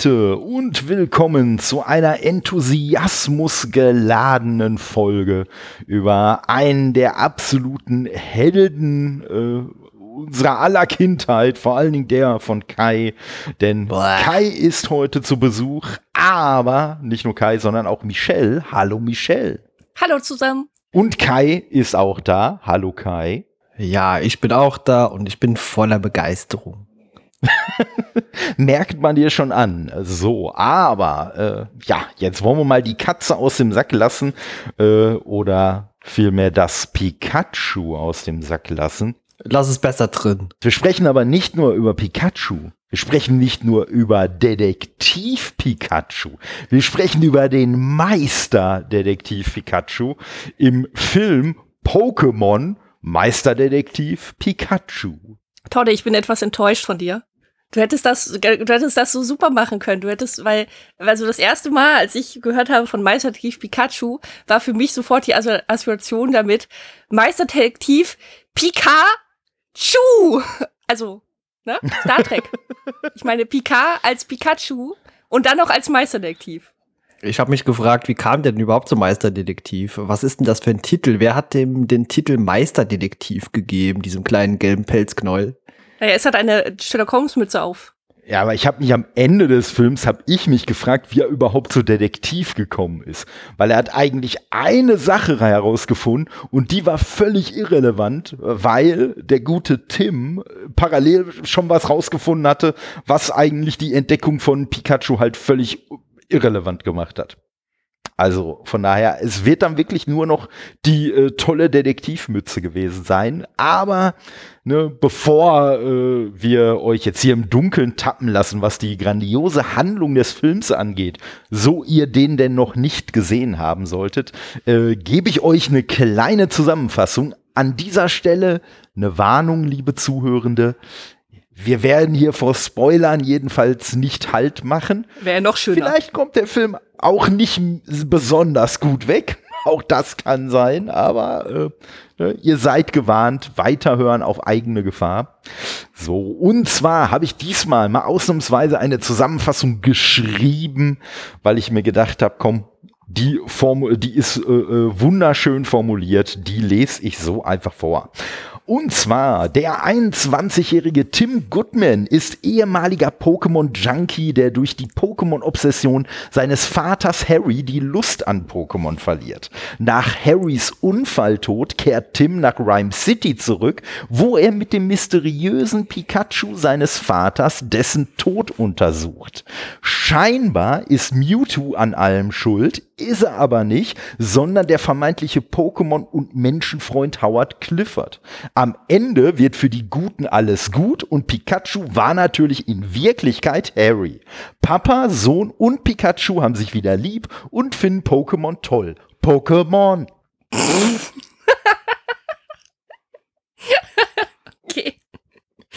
Leute und willkommen zu einer enthusiasmusgeladenen Folge über einen der absoluten Helden äh, unserer aller Kindheit, vor allen Dingen der von Kai. Denn Boah. Kai ist heute zu Besuch, aber nicht nur Kai, sondern auch Michelle. Hallo Michelle. Hallo zusammen. Und Kai ist auch da. Hallo Kai. Ja, ich bin auch da und ich bin voller Begeisterung. Merkt man dir schon an. So, aber äh, ja, jetzt wollen wir mal die Katze aus dem Sack lassen äh, oder vielmehr das Pikachu aus dem Sack lassen. Lass es besser drin. Wir sprechen aber nicht nur über Pikachu. Wir sprechen nicht nur über Detektiv Pikachu. Wir sprechen über den Meister Detektiv Pikachu im Film Pokémon Meisterdetektiv Pikachu. Todde, ich bin etwas enttäuscht von dir. Du hättest das, du hättest das so super machen können. Du hättest, weil, also das erste Mal, als ich gehört habe von Meisterdetektiv Pikachu, war für mich sofort die Assoziation damit, Meisterdetektiv Pikachu. Also, ne? Star Trek. ich meine, Pika als Pikachu und dann noch als Meisterdetektiv. Ich habe mich gefragt, wie kam der denn überhaupt zum Meisterdetektiv? Was ist denn das für ein Titel? Wer hat dem den Titel Meisterdetektiv gegeben, diesem kleinen gelben Pelzknäuel? Naja, es hat eine Sherlock Holmes Mütze auf. Ja, aber ich habe mich am Ende des Films habe ich mich gefragt, wie er überhaupt zu Detektiv gekommen ist, weil er hat eigentlich eine Sache herausgefunden und die war völlig irrelevant, weil der gute Tim parallel schon was rausgefunden hatte, was eigentlich die Entdeckung von Pikachu halt völlig irrelevant gemacht hat. Also von daher, es wird dann wirklich nur noch die äh, tolle Detektivmütze gewesen sein. Aber ne, bevor äh, wir euch jetzt hier im Dunkeln tappen lassen, was die grandiose Handlung des Films angeht, so ihr den denn noch nicht gesehen haben solltet, äh, gebe ich euch eine kleine Zusammenfassung. An dieser Stelle eine Warnung, liebe Zuhörende. Wir werden hier vor Spoilern jedenfalls nicht Halt machen. Wäre noch schöner. Vielleicht kommt der Film auch nicht besonders gut weg. Auch das kann sein, aber äh, ne, ihr seid gewarnt, weiterhören auf eigene Gefahr. So, und zwar habe ich diesmal mal ausnahmsweise eine Zusammenfassung geschrieben, weil ich mir gedacht habe, komm, die, Form, die ist äh, äh wunderschön formuliert, die lese ich so einfach vor. Und zwar, der 21-jährige Tim Goodman ist ehemaliger Pokémon-Junkie, der durch die Pokémon-Obsession seines Vaters Harry die Lust an Pokémon verliert. Nach Harrys Unfalltod kehrt Tim nach Rhyme City zurück, wo er mit dem mysteriösen Pikachu seines Vaters dessen Tod untersucht. Scheinbar ist Mewtwo an allem schuld, ist er aber nicht, sondern der vermeintliche Pokémon- und Menschenfreund Howard Clifford. Am Ende wird für die Guten alles gut und Pikachu war natürlich in Wirklichkeit Harry. Papa, Sohn und Pikachu haben sich wieder lieb und finden Pokémon toll. Pokémon!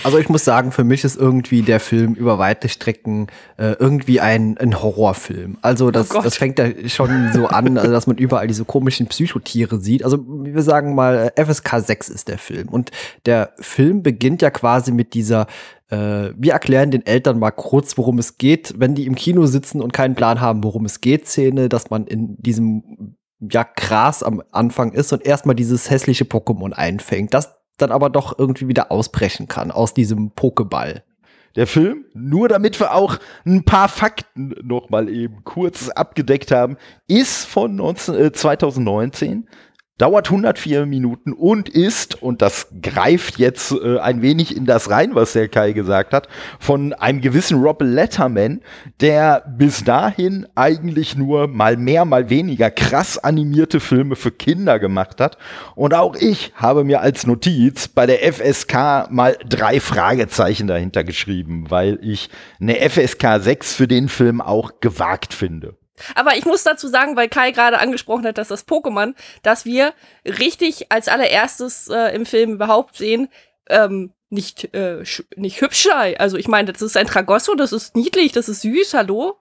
Also ich muss sagen, für mich ist irgendwie der Film über weite Strecken äh, irgendwie ein, ein Horrorfilm. Also das, oh das fängt ja schon so an, also dass man überall diese komischen Psychotiere sieht. Also wir sagen mal, FSK 6 ist der Film. Und der Film beginnt ja quasi mit dieser äh, wir erklären den Eltern mal kurz, worum es geht, wenn die im Kino sitzen und keinen Plan haben, worum es geht, Szene, dass man in diesem ja Gras am Anfang ist und erstmal dieses hässliche Pokémon einfängt. Das dann aber doch irgendwie wieder ausbrechen kann aus diesem Pokéball. Der Film, nur damit wir auch ein paar Fakten noch mal eben kurz abgedeckt haben, ist von 19, äh, 2019 dauert 104 Minuten und ist, und das greift jetzt äh, ein wenig in das rein, was der Kai gesagt hat, von einem gewissen Rob Letterman, der bis dahin eigentlich nur mal mehr, mal weniger krass animierte Filme für Kinder gemacht hat. Und auch ich habe mir als Notiz bei der FSK mal drei Fragezeichen dahinter geschrieben, weil ich eine FSK 6 für den Film auch gewagt finde. Aber ich muss dazu sagen, weil Kai gerade angesprochen hat, dass das Pokémon, dass wir richtig als allererstes äh, im Film überhaupt sehen, ähm, nicht, äh, nicht hübsch sei. Also ich meine, das ist ein Tragosso, das ist niedlich, das ist süß, hallo?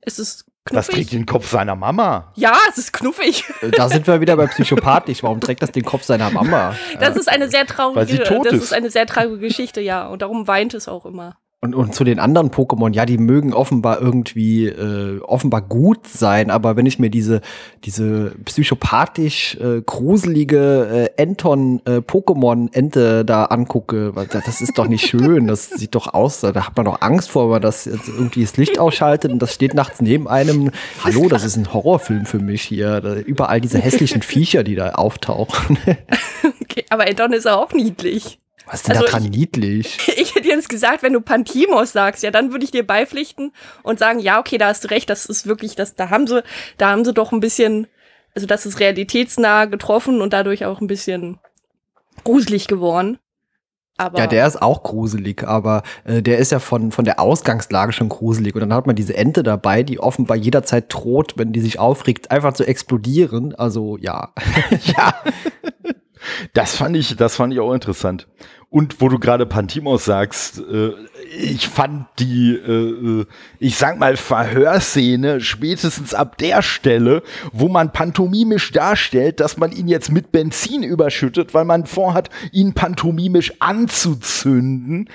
Es ist knuffig. Das trägt den Kopf seiner Mama. Ja, es ist knuffig. Äh, da sind wir wieder bei psychopathisch. Warum trägt das den Kopf seiner Mama? Das ist eine sehr traurige, Weil sie tot das ist. ist eine sehr traurige Geschichte, ja. Und darum weint es auch immer. Und, und zu den anderen Pokémon, ja, die mögen offenbar irgendwie äh, offenbar gut sein, aber wenn ich mir diese diese psychopathisch äh, gruselige äh, Enton äh, Pokémon Ente da angucke, das ist doch nicht schön. Das sieht doch aus, da hat man doch Angst vor, wenn man das jetzt irgendwie das Licht ausschaltet und das steht nachts neben einem. Hallo, das ist ein Horrorfilm für mich hier. Da, überall diese hässlichen Viecher, die da auftauchen. okay, aber Enton ist auch niedlich. Was ist denn also da dran ich, niedlich? Ich hätte jetzt gesagt, wenn du Pantimos sagst, ja, dann würde ich dir beipflichten und sagen, ja, okay, da hast du recht, das ist wirklich, das, da haben sie, da haben sie doch ein bisschen, also das ist realitätsnah getroffen und dadurch auch ein bisschen gruselig geworden. Aber ja, der ist auch gruselig, aber äh, der ist ja von, von der Ausgangslage schon gruselig. Und dann hat man diese Ente dabei, die offenbar jederzeit droht, wenn die sich aufregt, einfach zu explodieren. Also ja. ja. Das fand ich, das fand ich auch interessant. Und wo du gerade Pantimos sagst, äh, ich fand die, äh, äh, ich sag mal, Verhörszene spätestens ab der Stelle, wo man pantomimisch darstellt, dass man ihn jetzt mit Benzin überschüttet, weil man vorhat, ihn pantomimisch anzuzünden.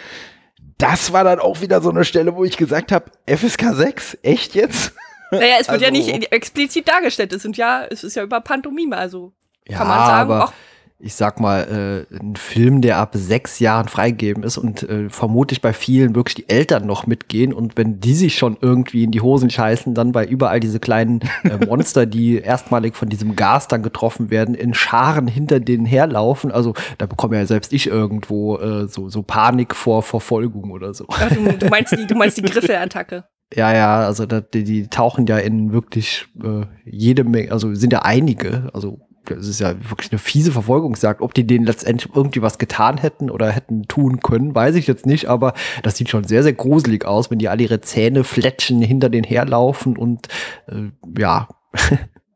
Das war dann auch wieder so eine Stelle, wo ich gesagt habe, FSK 6, echt jetzt? Naja, es wird also, ja nicht explizit dargestellt, es sind ja, es ist ja über Pantomime, also ja, kann man sagen, aber, ich sag mal, äh, ein Film, der ab sechs Jahren freigegeben ist und äh, vermutlich bei vielen wirklich die Eltern noch mitgehen und wenn die sich schon irgendwie in die Hosen scheißen, dann bei überall diese kleinen äh, Monster, die erstmalig von diesem Gas dann getroffen werden, in Scharen hinter denen herlaufen. Also da bekomme ja selbst ich irgendwo äh, so, so Panik vor Verfolgung oder so. Ach, du, du, meinst die, du meinst die Griffelattacke. Ja, ja, also da, die, die tauchen ja in wirklich äh, jede Menge, also sind ja einige, also es ist ja wirklich eine fiese Verfolgungsjagd. Ob die denen letztendlich irgendwie was getan hätten oder hätten tun können, weiß ich jetzt nicht, aber das sieht schon sehr, sehr gruselig aus, wenn die alle ihre Zähne fletschen, hinter denen herlaufen und äh, ja.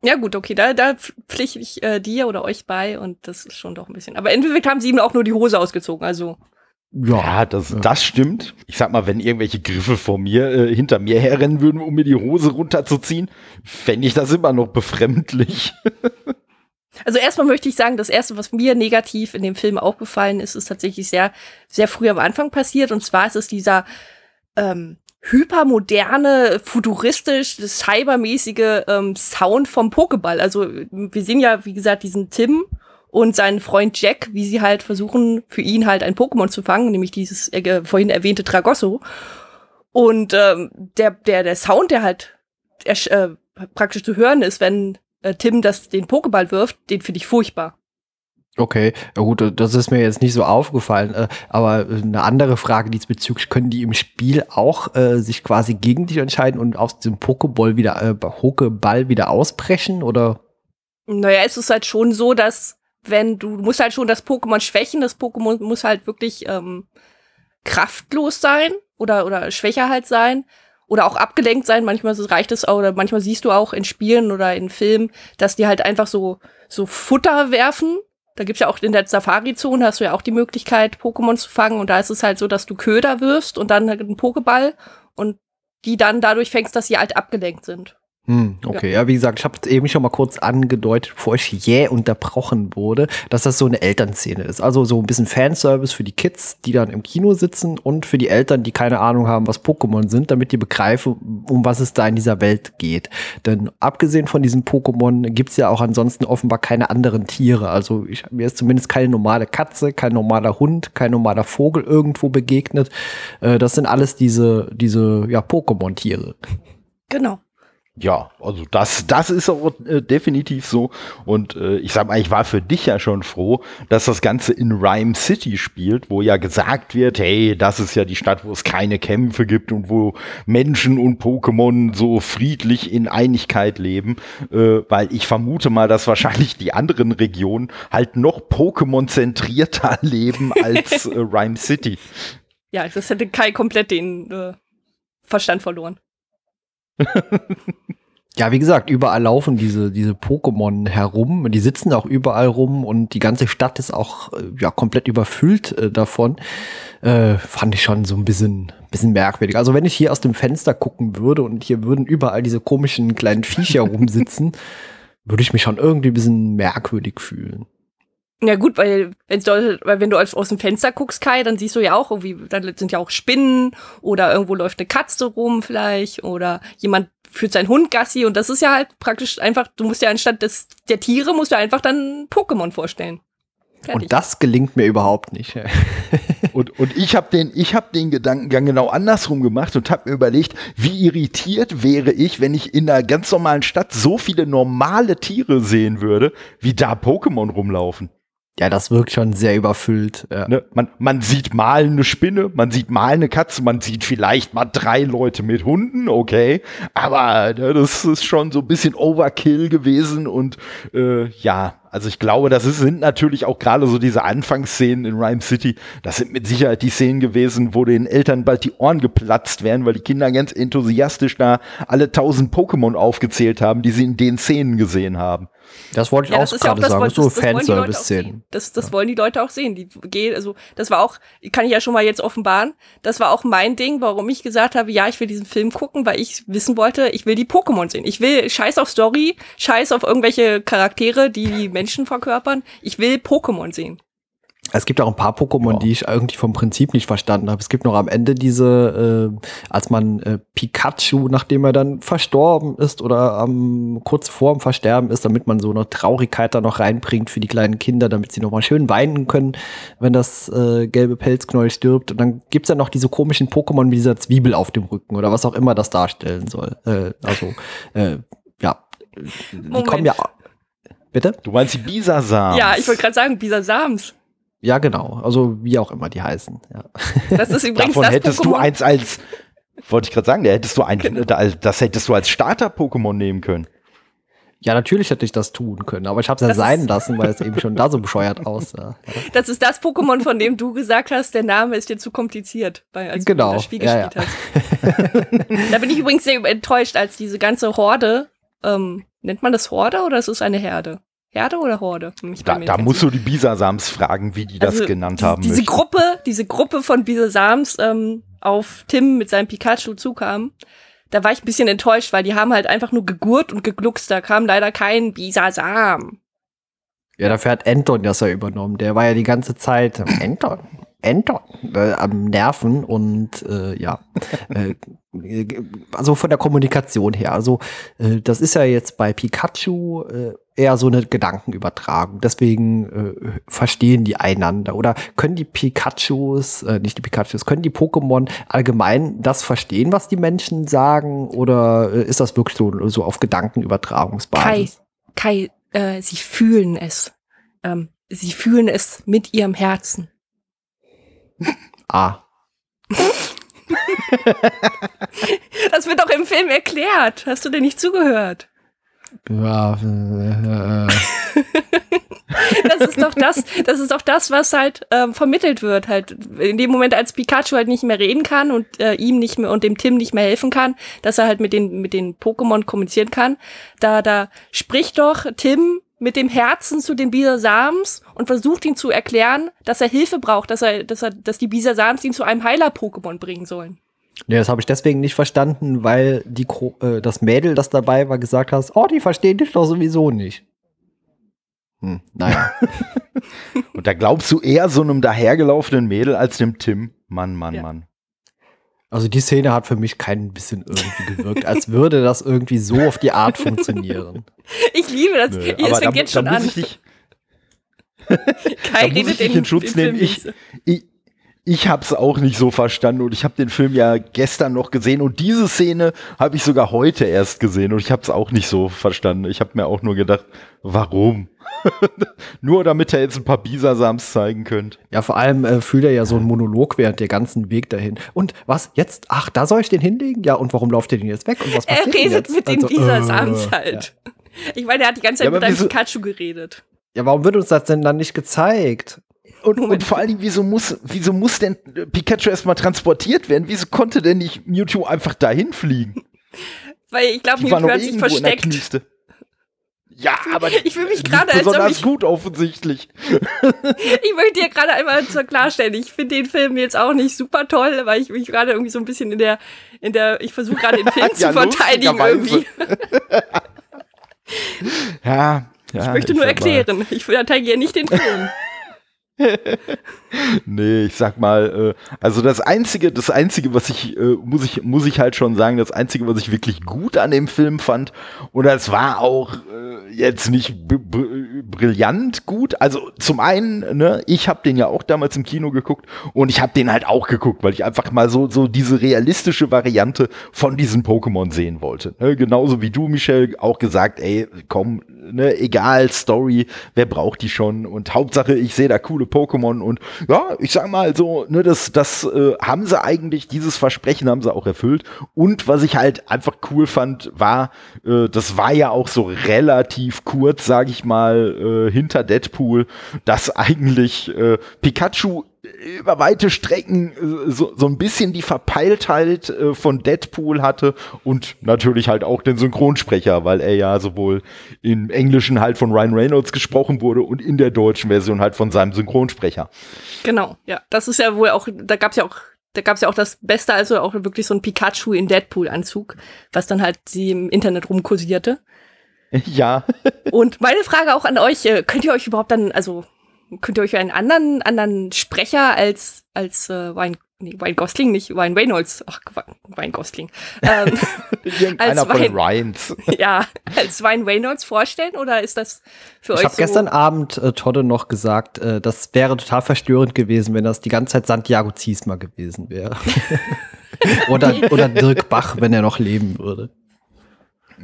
Ja, gut, okay, da, da pflichte ich äh, dir oder euch bei und das ist schon doch ein bisschen. Aber entweder haben sie ihm auch nur die Hose ausgezogen, also. Ja, das, das stimmt. Ich sag mal, wenn irgendwelche Griffe vor mir, äh, hinter mir herrennen würden, um mir die Hose runterzuziehen, fände ich das immer noch befremdlich. Also erstmal möchte ich sagen, das erste, was mir negativ in dem Film aufgefallen ist, ist tatsächlich sehr, sehr früh am Anfang passiert. Und zwar ist es dieser ähm, hypermoderne, futuristisch, cybermäßige ähm, Sound vom Pokéball. Also wir sehen ja, wie gesagt, diesen Tim und seinen Freund Jack, wie sie halt versuchen, für ihn halt ein Pokémon zu fangen, nämlich dieses äh, vorhin erwähnte Tragosso. Und ähm, der, der, der Sound, der halt äh, praktisch zu hören ist, wenn äh, Tim das, den Pokéball wirft, den finde ich furchtbar. Okay, ja gut, das ist mir jetzt nicht so aufgefallen, äh, aber eine andere Frage diesbezüglich, können die im Spiel auch äh, sich quasi gegen dich entscheiden und aus dem Pokéball wieder, äh, Pokéball wieder ausbrechen oder? Naja, es ist halt schon so, dass wenn du, du musst halt schon das Pokémon schwächen, das Pokémon muss halt wirklich ähm, kraftlos sein oder, oder schwächer halt sein oder auch abgelenkt sein. Manchmal reicht es auch, oder manchmal siehst du auch in Spielen oder in Filmen, dass die halt einfach so, so Futter werfen. Da gibt's ja auch in der Safari-Zone hast du ja auch die Möglichkeit, Pokémon zu fangen. Und da ist es halt so, dass du Köder wirfst und dann halt einen Pokéball und die dann dadurch fängst, dass sie halt abgelenkt sind. Hm, okay, ja. ja. wie gesagt, ich habe eben schon mal kurz angedeutet, bevor ich jäh unterbrochen wurde, dass das so eine Elternszene ist. Also so ein bisschen Fanservice für die Kids, die dann im Kino sitzen und für die Eltern, die keine Ahnung haben, was Pokémon sind, damit die begreifen, um was es da in dieser Welt geht. Denn abgesehen von diesem Pokémon gibt's ja auch ansonsten offenbar keine anderen Tiere. Also ich, mir ist zumindest keine normale Katze, kein normaler Hund, kein normaler Vogel irgendwo begegnet. Äh, das sind alles diese, diese ja, Pokémon-Tiere. Genau. Ja, also das, das ist auch äh, definitiv so. Und äh, ich sag mal, ich war für dich ja schon froh, dass das Ganze in Rhyme City spielt, wo ja gesagt wird, hey, das ist ja die Stadt, wo es keine Kämpfe gibt und wo Menschen und Pokémon so friedlich in Einigkeit leben. Äh, weil ich vermute mal, dass wahrscheinlich die anderen Regionen halt noch Pokémon-zentrierter leben als äh, Rhyme City. Ja, das hätte Kai komplett den äh, Verstand verloren. Ja, wie gesagt, überall laufen diese, diese Pokémon herum. Die sitzen auch überall rum und die ganze Stadt ist auch äh, ja, komplett überfüllt äh, davon. Äh, fand ich schon so ein bisschen, bisschen merkwürdig. Also wenn ich hier aus dem Fenster gucken würde und hier würden überall diese komischen kleinen Viecher rumsitzen, würde ich mich schon irgendwie ein bisschen merkwürdig fühlen. Ja gut, weil, wenn's, weil wenn du aus, aus dem Fenster guckst, Kai, dann siehst du ja auch irgendwie, dann sind ja auch Spinnen oder irgendwo läuft eine Katze rum vielleicht oder jemand führt seinen Hund Gassi und das ist ja halt praktisch einfach, du musst ja anstatt des, der Tiere, musst du einfach dann Pokémon vorstellen. Fertig. Und das gelingt mir überhaupt nicht. und, und ich habe den, ich hab den Gedankengang genau andersrum gemacht und habe mir überlegt, wie irritiert wäre ich, wenn ich in einer ganz normalen Stadt so viele normale Tiere sehen würde, wie da Pokémon rumlaufen. Ja, das wirkt schon sehr überfüllt. Ja. Ne? Man, man sieht mal eine Spinne, man sieht mal eine Katze, man sieht vielleicht mal drei Leute mit Hunden, okay. Aber ne, das ist schon so ein bisschen Overkill gewesen und äh, ja, also ich glaube, das ist, sind natürlich auch gerade so diese Anfangsszenen in Rhyme City, das sind mit Sicherheit die Szenen gewesen, wo den Eltern bald die Ohren geplatzt werden, weil die Kinder ganz enthusiastisch da alle tausend Pokémon aufgezählt haben, die sie in den Szenen gesehen haben. Das wollte ich ja, auch gerade ja sagen, das, so Fanservice-Szenen. Das, das ja. wollen die Leute auch sehen. Die gehen, also das war auch, kann ich ja schon mal jetzt offenbaren, das war auch mein Ding, warum ich gesagt habe, ja, ich will diesen Film gucken, weil ich wissen wollte, ich will die Pokémon sehen. Ich will Scheiß auf Story, Scheiß auf irgendwelche Charaktere, die, die Menschen verkörpern. Ich will Pokémon sehen. Es gibt auch ein paar Pokémon, wow. die ich irgendwie vom Prinzip nicht verstanden habe. Es gibt noch am Ende diese, äh, als man äh, Pikachu, nachdem er dann verstorben ist oder ähm, kurz vorm Versterben ist, damit man so eine Traurigkeit da noch reinbringt für die kleinen Kinder, damit sie noch mal schön weinen können, wenn das äh, gelbe Pelzknäuel stirbt. Und dann gibt's ja noch diese komischen Pokémon mit dieser Zwiebel auf dem Rücken oder was auch immer das darstellen soll. Äh, also, äh, ja, die Moment. kommen ja. Bitte? Du meinst die Bisasams? Ja, ich wollte gerade sagen, Bisasams. Ja, genau. Also wie auch immer die heißen. Ja. Das ist übrigens Davon das hättest Pokémon. du eins als, wollte ich gerade sagen, da hättest du ein, genau. das hättest du als Starter-Pokémon nehmen können. Ja, natürlich hätte ich das tun können, aber ich habe es ja sein lassen, weil es eben schon da so bescheuert aussah. Das ist das Pokémon, von dem du gesagt hast, der Name ist dir zu kompliziert, weil, als genau. du das Spiel ja, gespielt ja. hast. da bin ich übrigens sehr enttäuscht, als diese ganze Horde, ähm, nennt man das Horde oder ist es eine Herde? Herde oder Horde? da, da musst du die Bisasams fragen, wie die also das genannt haben. Diese möchten. Gruppe, diese Gruppe von Bisasams ähm, auf Tim mit seinem Pikachu zukam, da war ich ein bisschen enttäuscht, weil die haben halt einfach nur gegurt und gegluckst. Da kam leider kein Bisasam. Ja, dafür hat Anton das ja übernommen. Der war ja die ganze Zeit Anton. Anton äh, am Nerven und äh, ja, äh, also von der Kommunikation her. Also äh, das ist ja jetzt bei Pikachu äh, eher so eine Gedankenübertragung. Deswegen äh, verstehen die einander. Oder können die Pikachus, äh, nicht die Pikachus, können die Pokémon allgemein das verstehen, was die Menschen sagen? Oder äh, ist das wirklich so, so auf Gedankenübertragungsbasis? Kai, Kai äh, sie fühlen es. Ähm, sie fühlen es mit ihrem Herzen. Ah. das wird doch im Film erklärt. Hast du denn nicht zugehört? Ja, äh, das ist doch das, das ist doch das, was halt ähm, vermittelt wird. Halt in dem Moment, als Pikachu halt nicht mehr reden kann und äh, ihm nicht mehr und dem Tim nicht mehr helfen kann, dass er halt mit den mit den Pokémon kommunizieren kann. Da da spricht doch Tim mit dem Herzen zu den Bisasams und versucht ihm zu erklären, dass er Hilfe braucht, dass er, dass er, dass die Bisasams ihn zu einem Heiler-Pokémon bringen sollen. Ja, das habe ich deswegen nicht verstanden, weil die, äh, das Mädel, das dabei war, gesagt hat, oh, die verstehen dich doch sowieso nicht. Hm, naja. und da glaubst du eher so einem dahergelaufenen Mädel als dem Tim. Mann, Mann, ja. Mann. Also die Szene hat für mich kein bisschen irgendwie gewirkt, als würde das irgendwie so auf die Art funktionieren. Ich liebe das. Nö, Ihr fängt da, jetzt schon an. Ich dich, Kai da muss ich dich in Schutz nehmen. Ich, ich, ich habe es auch nicht so verstanden und ich habe den Film ja gestern noch gesehen und diese Szene habe ich sogar heute erst gesehen und ich habe es auch nicht so verstanden. Ich habe mir auch nur gedacht, warum? nur damit er jetzt ein paar Bisasams zeigen könnt. Ja, vor allem äh, fühlt er ja so einen Monolog während der ganzen Weg dahin. Und was jetzt? Ach, da soll ich den hinlegen? Ja, und warum lauft ihr denn jetzt weg? Und was passiert Er redet mit den also, Bisasams äh, halt. Ja. Ich meine, er hat die ganze Zeit ja, mit einem Pikachu geredet. Ja, warum wird uns das denn dann nicht gezeigt? Und, und vor allen Dingen, wieso muss, wieso muss denn Pikachu erstmal transportiert werden? Wieso konnte denn nicht Mewtwo einfach dahin fliegen? Weil ich glaube, Mewtwo hat sich versteckt. Ja, aber ich fühle mich gerade als ob ich gut offensichtlich. ich möchte dir gerade einmal klarstellen, ich finde den Film jetzt auch nicht super toll, weil ich mich gerade irgendwie so ein bisschen in der in der ich versuche gerade den Film ja, zu verteidigen irgendwie. ja, Ja, ich möchte nur erklären. Ich verteidige nicht den Film. Nee, ich sag mal, äh, also das einzige, das einzige, was ich, äh, muss ich, muss ich halt schon sagen, das einzige, was ich wirklich gut an dem Film fand, und das war auch äh, jetzt nicht brillant gut. Also zum einen, ne, ich habe den ja auch damals im Kino geguckt und ich habe den halt auch geguckt, weil ich einfach mal so, so diese realistische Variante von diesen Pokémon sehen wollte. Ne? Genauso wie du, Michel, auch gesagt, ey, komm, ne, egal, Story, wer braucht die schon? Und Hauptsache, ich sehe da coole Pokémon und ja, ich sag mal so, ne, das, das äh, haben sie eigentlich, dieses Versprechen haben sie auch erfüllt. Und was ich halt einfach cool fand, war, äh, das war ja auch so relativ kurz, sag ich mal, äh, hinter Deadpool, dass eigentlich äh, Pikachu über weite Strecken äh, so, so ein bisschen die Verpeiltheit äh, von Deadpool hatte und natürlich halt auch den Synchronsprecher, weil er ja sowohl im Englischen halt von Ryan Reynolds gesprochen wurde und in der deutschen Version halt von seinem Synchronsprecher. Genau, ja. Das ist ja wohl auch, da gab es ja auch da gab es ja auch das Beste, also auch wirklich so ein Pikachu in Deadpool-Anzug, was dann halt sie im Internet rumkursierte. Ja. und meine Frage auch an euch, äh, könnt ihr euch überhaupt dann, also könnt ihr euch einen anderen, anderen Sprecher als, als äh, Ryan, nee, Ryan Gosling, nicht Ryan Reynolds, ach, Ryan Gosling. Ähm, als von Ryan, Ryans. Ja, als Ryan Reynolds vorstellen oder ist das für ich euch Ich habe so gestern Abend äh, Todde noch gesagt, äh, das wäre total verstörend gewesen, wenn das die ganze Zeit Santiago Ziesma gewesen wäre. oder, oder Dirk Bach, wenn er noch leben würde.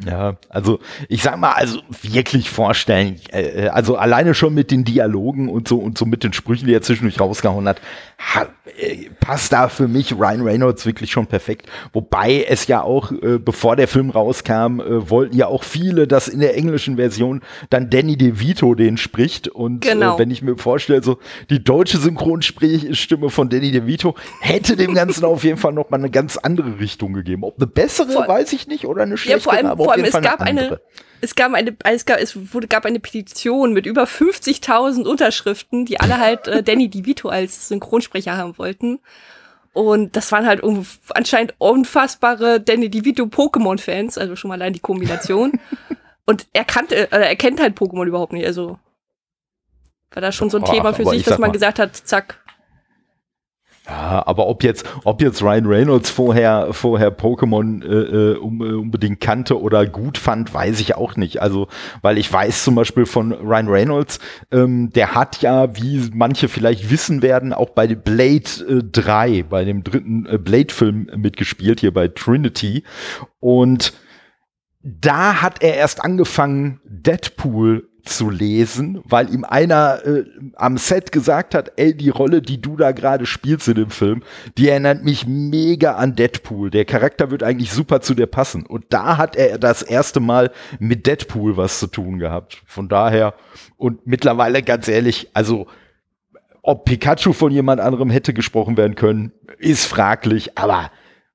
Ja, also ich sag mal, also wirklich vorstellen, äh, also alleine schon mit den Dialogen und so und so mit den Sprüchen, die er zwischendurch rausgehauen hat, ha, äh, passt da für mich Ryan Reynolds wirklich schon perfekt. Wobei es ja auch, äh, bevor der Film rauskam, äh, wollten ja auch viele, dass in der englischen Version dann Danny DeVito den spricht. Und äh, genau. wenn ich mir vorstelle, so die deutsche Synchronstimme von Danny DeVito hätte dem Ganzen auf jeden Fall noch mal eine ganz andere Richtung gegeben. Ob eine bessere, vor, weiß ich nicht, oder eine schlechte. Ja, vor allem, es gab eine, es gab eine, es gab, es wurde, gab eine Petition mit über 50.000 Unterschriften, die alle halt äh, Danny DeVito als Synchronsprecher haben wollten. Und das waren halt anscheinend unfassbare Danny DeVito Pokémon-Fans, also schon mal allein die Kombination. Und er kannte, äh, er kennt halt Pokémon überhaupt nicht, also war da schon so ein oh, Thema für sich, dass man gesagt hat, zack, ja, aber ob jetzt, ob jetzt Ryan Reynolds vorher, vorher Pokémon äh, äh äh, unbedingt kannte oder gut fand, weiß ich auch nicht. Also, weil ich weiß zum Beispiel von Ryan Reynolds, ähm, der hat ja, wie manche vielleicht wissen werden, auch bei Blade äh, 3, bei dem dritten äh, Blade-Film mitgespielt, hier bei Trinity. Und da hat er erst angefangen, Deadpool zu lesen, weil ihm einer äh, am Set gesagt hat, ey, die Rolle, die du da gerade spielst in dem Film, die erinnert mich mega an Deadpool. Der Charakter wird eigentlich super zu dir passen. Und da hat er das erste Mal mit Deadpool was zu tun gehabt. Von daher, und mittlerweile ganz ehrlich, also ob Pikachu von jemand anderem hätte gesprochen werden können, ist fraglich, aber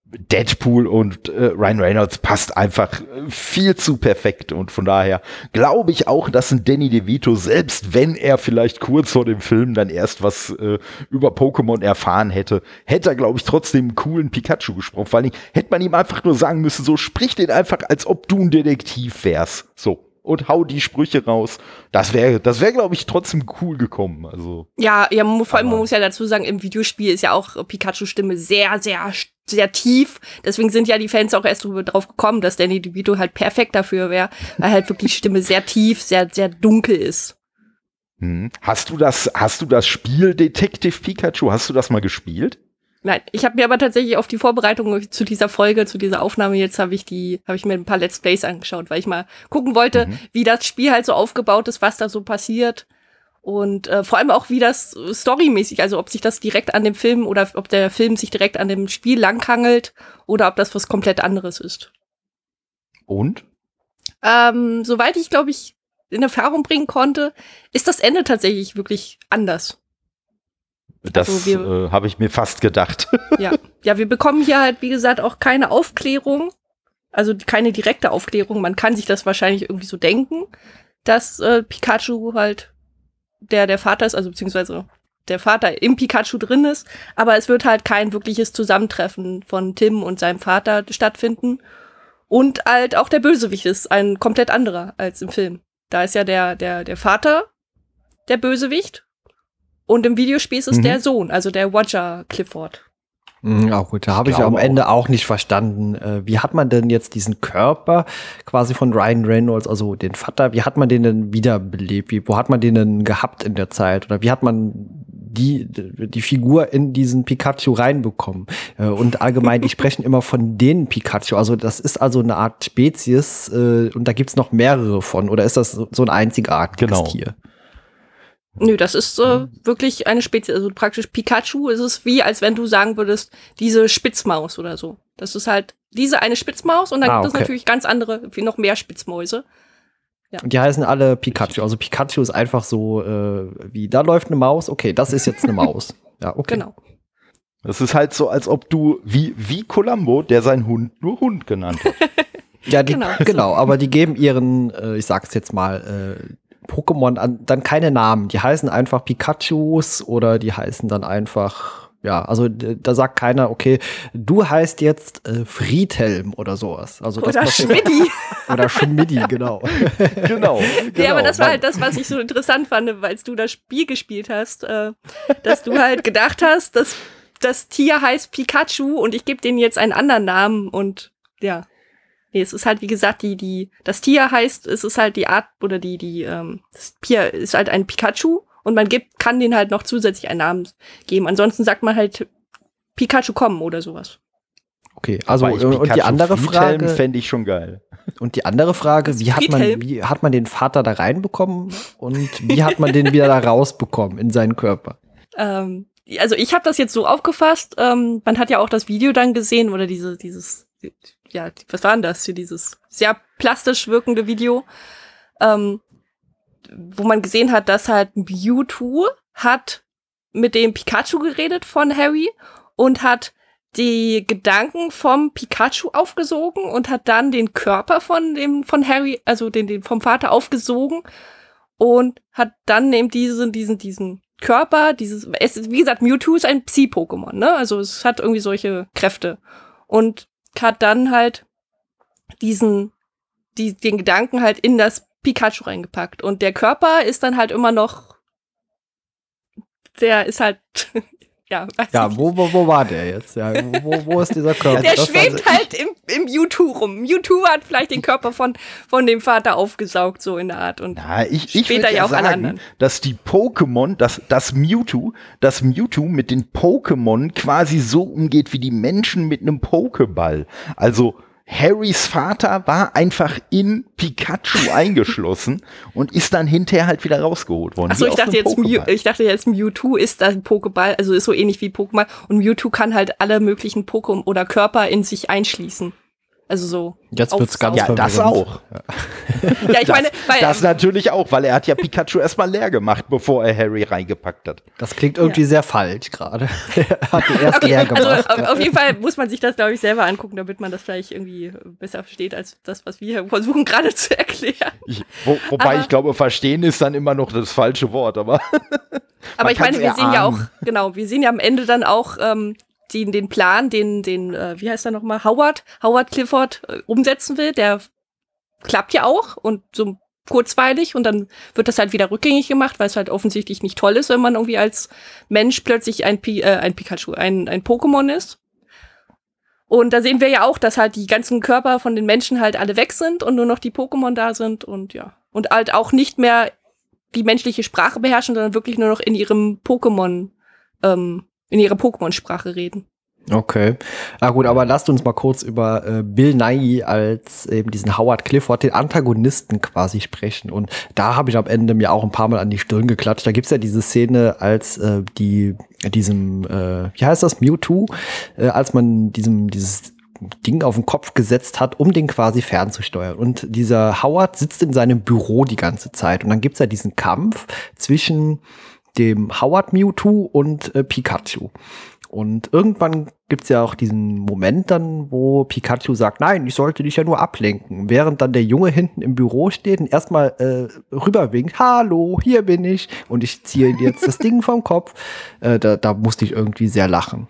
Deadpool und äh, Ryan Reynolds passt einfach viel zu perfekt und von daher glaube ich auch, dass ein Danny DeVito, selbst wenn er vielleicht kurz vor dem Film dann erst was äh, über Pokémon erfahren hätte, hätte er glaube ich trotzdem einen coolen Pikachu gesprochen. Vor allen Dingen hätte man ihm einfach nur sagen müssen, so sprich den einfach, als ob du ein Detektiv wärst. So und hau die Sprüche raus. Das wäre, das wäre, glaube ich, trotzdem cool gekommen. Also. Ja, ja, vor allem man muss ja dazu sagen, im Videospiel ist ja auch Pikachu-Stimme sehr, sehr, sehr tief. Deswegen sind ja die Fans auch erst drauf gekommen, dass Danny DeVito halt perfekt dafür wäre, weil halt wirklich Stimme sehr tief, sehr, sehr dunkel ist. Hm. Hast du das, hast du das Spiel Detective Pikachu, hast du das mal gespielt? Nein, ich habe mir aber tatsächlich auf die Vorbereitung zu dieser Folge, zu dieser Aufnahme jetzt habe ich die, habe ich mir ein paar Let's Plays angeschaut, weil ich mal gucken wollte, mhm. wie das Spiel halt so aufgebaut ist, was da so passiert und äh, vor allem auch wie das storymäßig, also ob sich das direkt an dem Film oder ob der Film sich direkt an dem Spiel langhangelt oder ob das was komplett anderes ist. Und? Ähm, soweit ich glaube ich in Erfahrung bringen konnte, ist das Ende tatsächlich wirklich anders. Das also äh, habe ich mir fast gedacht. ja. ja, wir bekommen hier halt, wie gesagt, auch keine Aufklärung. Also keine direkte Aufklärung. Man kann sich das wahrscheinlich irgendwie so denken, dass äh, Pikachu halt der der Vater ist, also beziehungsweise der Vater im Pikachu drin ist. Aber es wird halt kein wirkliches Zusammentreffen von Tim und seinem Vater stattfinden. Und halt auch der Bösewicht ist ein komplett anderer als im Film. Da ist ja der, der, der Vater der Bösewicht und im Videospiel ist es mhm. der Sohn, also der Roger Clifford. Mhm, auch gut, da habe ich, ich am Ende auch. auch nicht verstanden. Äh, wie hat man denn jetzt diesen Körper quasi von Ryan Reynolds, also den Vater, wie hat man den denn wiederbelebt? Wie, wo hat man den denn gehabt in der Zeit? Oder wie hat man die, die Figur in diesen Pikachu reinbekommen? Äh, und allgemein, die sprechen immer von den Pikachu. Also das ist also eine Art Spezies äh, und da gibt's noch mehrere von. Oder ist das so ein einzigartiges genau. Tier? Nö, das ist äh, wirklich eine Spezies. Also praktisch Pikachu ist es wie, als wenn du sagen würdest, diese Spitzmaus oder so. Das ist halt diese eine Spitzmaus und dann ah, gibt es natürlich ganz andere, wie noch mehr Spitzmäuse. Ja. Und die heißen alle Pikachu. Also Pikachu ist einfach so, äh, wie da läuft eine Maus, okay, das ist jetzt eine Maus. Ja, okay. Genau. Das ist halt so, als ob du, wie, wie Columbo, der seinen Hund nur Hund genannt hat. ja, die, genau. genau, aber die geben ihren, äh, ich sag's jetzt mal, äh, Pokémon an, dann keine Namen. Die heißen einfach Pikachus oder die heißen dann einfach, ja, also da sagt keiner, okay, du heißt jetzt äh, Friedhelm oder sowas. Also oder das Schmidti. oder Schmidti, genau. genau. genau. Ja, aber das war halt das, was ich so interessant fand, weil du das Spiel gespielt hast, äh, dass du halt gedacht hast, dass das Tier heißt Pikachu und ich gebe denen jetzt einen anderen Namen und ja. Nee, es ist halt, wie gesagt, die, die, das Tier heißt, es ist halt die Art oder die, die, ähm, das Tier ist halt ein Pikachu und man gibt, kann den halt noch zusätzlich einen Namen geben. Ansonsten sagt man halt Pikachu kommen oder sowas. Okay, also und die andere Frage fände ich schon geil. Und die andere Frage, wie hat man wie hat man den Vater da reinbekommen und wie hat man den wieder da rausbekommen in seinen Körper? Ähm, also ich habe das jetzt so aufgefasst, ähm, man hat ja auch das Video dann gesehen oder diese dieses ja, was war denn das für dieses sehr plastisch wirkende Video, ähm, wo man gesehen hat, dass halt Mewtwo hat mit dem Pikachu geredet von Harry und hat die Gedanken vom Pikachu aufgesogen und hat dann den Körper von dem von Harry, also den, den vom Vater aufgesogen und hat dann eben diesen diesen diesen Körper, dieses es ist, wie gesagt Mewtwo ist ein Psi-Pokémon, ne? Also es hat irgendwie solche Kräfte und hat dann halt diesen, die, den Gedanken halt in das Pikachu reingepackt. Und der Körper ist dann halt immer noch, der ist halt, ja, Ja, wo, wo, wo war der jetzt? Ja, wo, wo ist dieser Körper? Der das schwebt halt im, im Mewtwo rum. Mewtwo hat vielleicht den Körper von, von dem Vater aufgesaugt, so in der Art. Und ja, ich, ich später ja auch sagen, anderen. dass die Pokémon, dass das Mewtwo, das Mewtwo mit den Pokémon quasi so umgeht wie die Menschen mit einem Pokéball. Also Harrys Vater war einfach in Pikachu eingeschlossen und ist dann hinterher halt wieder rausgeholt worden. Achso, ich dachte jetzt, Mew, ich dachte jetzt Mewtwo ist das Pokéball, also ist so ähnlich wie Pokémon und Mewtwo kann halt alle möglichen Pokémon oder Körper in sich einschließen. Also so. Jetzt wird's ganz Ja, das auch. ja, ich meine, weil, das natürlich auch, weil er hat ja Pikachu erstmal leer gemacht, bevor er Harry reingepackt hat. Das klingt irgendwie ja. sehr falsch gerade. er hat ihn erst okay, leer also gemacht. Also auf jeden Fall muss man sich das, glaube ich, selber angucken, damit man das vielleicht irgendwie besser versteht, als das, was wir versuchen gerade zu erklären. Ich, wo, wobei aber, ich glaube, verstehen ist dann immer noch das falsche Wort, aber. aber ich meine, wir sehen ja auch, genau, wir sehen ja am Ende dann auch, ähm, den, den Plan, den, den, äh, wie heißt er nochmal, Howard, Howard Clifford äh, umsetzen will, der klappt ja auch und so kurzweilig und dann wird das halt wieder rückgängig gemacht, weil es halt offensichtlich nicht toll ist, wenn man irgendwie als Mensch plötzlich ein, Pi äh, ein Pikachu, ein, ein Pokémon ist. Und da sehen wir ja auch, dass halt die ganzen Körper von den Menschen halt alle weg sind und nur noch die Pokémon da sind und ja. Und halt auch nicht mehr die menschliche Sprache beherrschen, sondern wirklich nur noch in ihrem Pokémon ähm, in ihrer Pokémon-Sprache reden. Okay. Ah gut, aber lasst uns mal kurz über äh, Bill Nye als eben diesen Howard Clifford, den Antagonisten quasi sprechen. Und da habe ich am Ende mir auch ein paar Mal an die Stirn geklatscht. Da gibt's ja diese Szene, als äh, die diesem, äh, wie heißt das, Mewtwo, äh, als man diesem, dieses Ding auf den Kopf gesetzt hat, um den quasi fernzusteuern. Und dieser Howard sitzt in seinem Büro die ganze Zeit. Und dann gibt's ja diesen Kampf zwischen dem Howard Mewtwo und äh, Pikachu. Und irgendwann gibt's ja auch diesen Moment dann, wo Pikachu sagt, nein, ich sollte dich ja nur ablenken. Während dann der Junge hinten im Büro steht und erstmal äh, rüberwinkt, hallo, hier bin ich. Und ich ziehe jetzt das Ding vom Kopf. Äh, da, da musste ich irgendwie sehr lachen.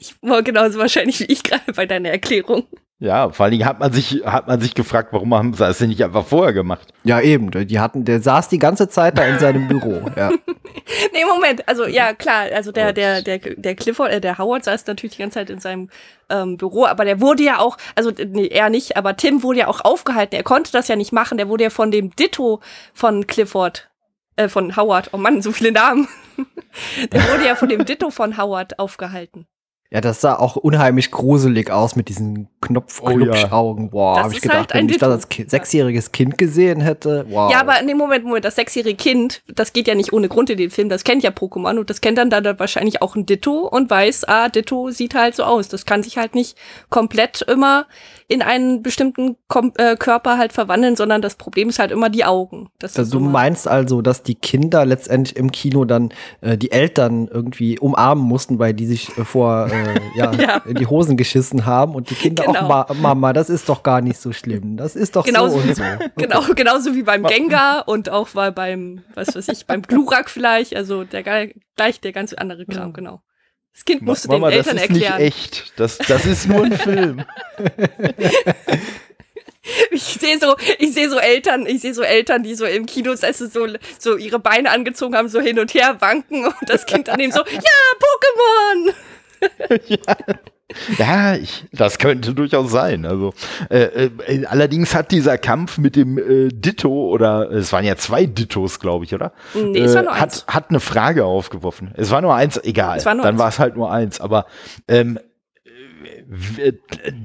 Ich war genauso wahrscheinlich wie ich gerade bei deiner Erklärung. Ja, vor allen Dingen hat man sich, hat man sich gefragt, warum haben sie das denn nicht einfach vorher gemacht? Ja, eben. Die hatten, der saß die ganze Zeit da in seinem Büro. Ja. nee, Moment. Also, ja, klar. Also, der, der, der, der Clifford, äh, der Howard saß natürlich die ganze Zeit in seinem ähm, Büro, aber der wurde ja auch, also, nee, er nicht, aber Tim wurde ja auch aufgehalten. Er konnte das ja nicht machen. Der wurde ja von dem Ditto von Clifford, äh, von Howard, oh Mann, so viele Namen. der wurde ja von dem Ditto von Howard aufgehalten. Ja, das sah auch unheimlich gruselig aus mit diesen Knopf-Klubschaugen. Oh, ja. Boah, habe ich gedacht, halt wenn ich das als ki sechsjähriges Kind gesehen hätte. Wow. Ja, aber in dem Moment, Moment, das sechsjährige Kind, das geht ja nicht ohne Grund in den Film, das kennt ja Pokémon und das kennt dann da wahrscheinlich auch ein Ditto und weiß, ah, Ditto sieht halt so aus. Das kann sich halt nicht komplett immer in einen bestimmten Kom äh, Körper halt verwandeln, sondern das Problem ist halt immer die Augen. Das also du meinst also, dass die Kinder letztendlich im Kino dann äh, die Eltern irgendwie umarmen mussten, weil die sich äh, vor äh, ja, ja, in die Hosen geschissen haben und die Kinder genau. auch Ma Mama, das ist doch gar nicht so schlimm. Das ist doch genauso so und so. Genau, genauso wie beim Gengar und auch beim, was weiß ich, beim Glurak vielleicht. Also der gleich der ganz andere Kram, ja. genau. Das Kind musste Mama, den Eltern erklären. Das ist nicht echt. Das, das ist nur ein Film. Ich sehe so, ich sehe so Eltern, ich sehe so Eltern, die so im Kino sitzen, so, so ihre Beine angezogen haben, so hin und her wanken und das Kind daneben so, ja, Pokémon! Ja. Ja, ich, das könnte durchaus sein. Also, äh, äh, allerdings hat dieser Kampf mit dem äh, Ditto oder es waren ja zwei Dittos, glaube ich, oder? Nee, es war nur äh, hat, eins. Hat eine Frage aufgeworfen. Es war nur eins, egal. Es war nur Dann war es halt nur eins. Aber ähm,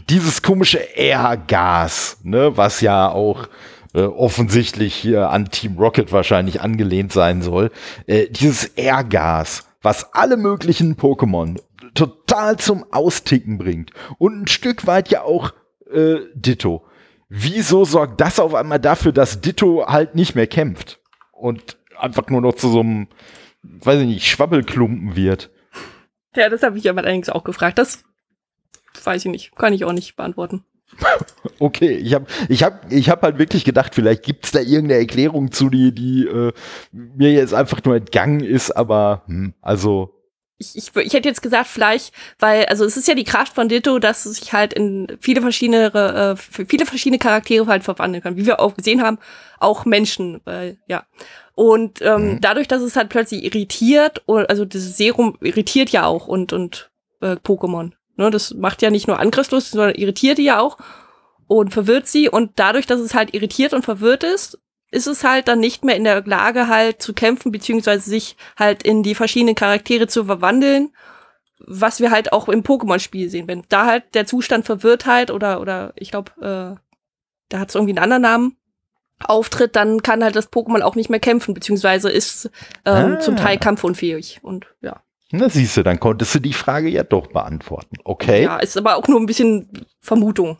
dieses komische Airgas, ne, was ja auch äh, offensichtlich hier an Team Rocket wahrscheinlich angelehnt sein soll, äh, dieses Airgas, was alle möglichen Pokémon total zum Austicken bringt. Und ein Stück weit ja auch äh, Ditto. Wieso sorgt das auf einmal dafür, dass Ditto halt nicht mehr kämpft und einfach nur noch zu so einem, weiß ich nicht, Schwabbelklumpen wird? Ja, das habe ich aber allerdings auch gefragt. Das weiß ich nicht, kann ich auch nicht beantworten. Okay, ich habe ich hab, ich hab halt wirklich gedacht, vielleicht gibt's da irgendeine Erklärung zu, die, die äh, mir jetzt einfach nur entgangen ist, aber hm, also ich, ich, ich hätte jetzt gesagt, vielleicht, weil, also es ist ja die Kraft von Ditto, dass es sich halt in viele verschiedene, äh, viele verschiedene Charaktere halt verwandeln kann. Wie wir auch gesehen haben, auch Menschen, weil, ja. Und ähm, mhm. dadurch, dass es halt plötzlich irritiert, also das Serum irritiert ja auch und, und äh, Pokémon. Ne, das macht ja nicht nur angriffslos, sondern irritiert die ja auch und verwirrt sie. Und dadurch, dass es halt irritiert und verwirrt ist, ist es halt dann nicht mehr in der Lage halt zu kämpfen, beziehungsweise sich halt in die verschiedenen Charaktere zu verwandeln, was wir halt auch im Pokémon-Spiel sehen. Wenn da halt der Zustand Verwirrtheit oder, oder ich glaube, äh, da hat es irgendwie einen anderen Namen, auftritt, dann kann halt das Pokémon auch nicht mehr kämpfen, beziehungsweise ist ähm, ah. zum Teil kampfunfähig. Und ja. Na siehst du, dann konntest du die Frage ja doch beantworten. Okay. Ja, ist aber auch nur ein bisschen Vermutung.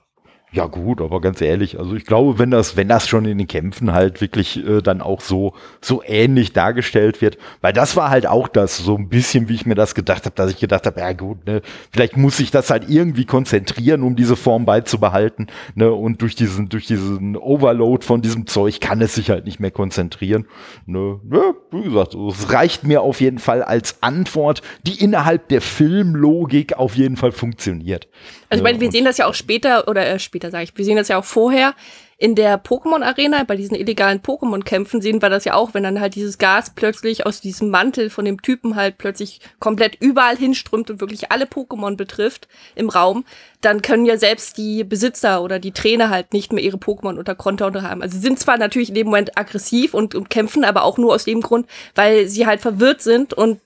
Ja gut, aber ganz ehrlich, also ich glaube, wenn das, wenn das schon in den Kämpfen halt wirklich äh, dann auch so so ähnlich dargestellt wird, weil das war halt auch das so ein bisschen, wie ich mir das gedacht habe, dass ich gedacht habe, ja gut, ne, vielleicht muss ich das halt irgendwie konzentrieren, um diese Form beizubehalten, ne, und durch diesen durch diesen Overload von diesem Zeug kann es sich halt nicht mehr konzentrieren, ne, ja, wie gesagt, es reicht mir auf jeden Fall als Antwort, die innerhalb der Filmlogik auf jeden Fall funktioniert. Also ich meine, wir sehen das ja auch später oder äh, später sage ich, wir sehen das ja auch vorher in der Pokémon Arena bei diesen illegalen Pokémon Kämpfen sehen wir das ja auch, wenn dann halt dieses Gas plötzlich aus diesem Mantel von dem Typen halt plötzlich komplett überall hinströmt und wirklich alle Pokémon betrifft im Raum, dann können ja selbst die Besitzer oder die Trainer halt nicht mehr ihre Pokémon unter Kontrolle haben. Also sie sind zwar natürlich in dem Moment aggressiv und, und kämpfen, aber auch nur aus dem Grund, weil sie halt verwirrt sind und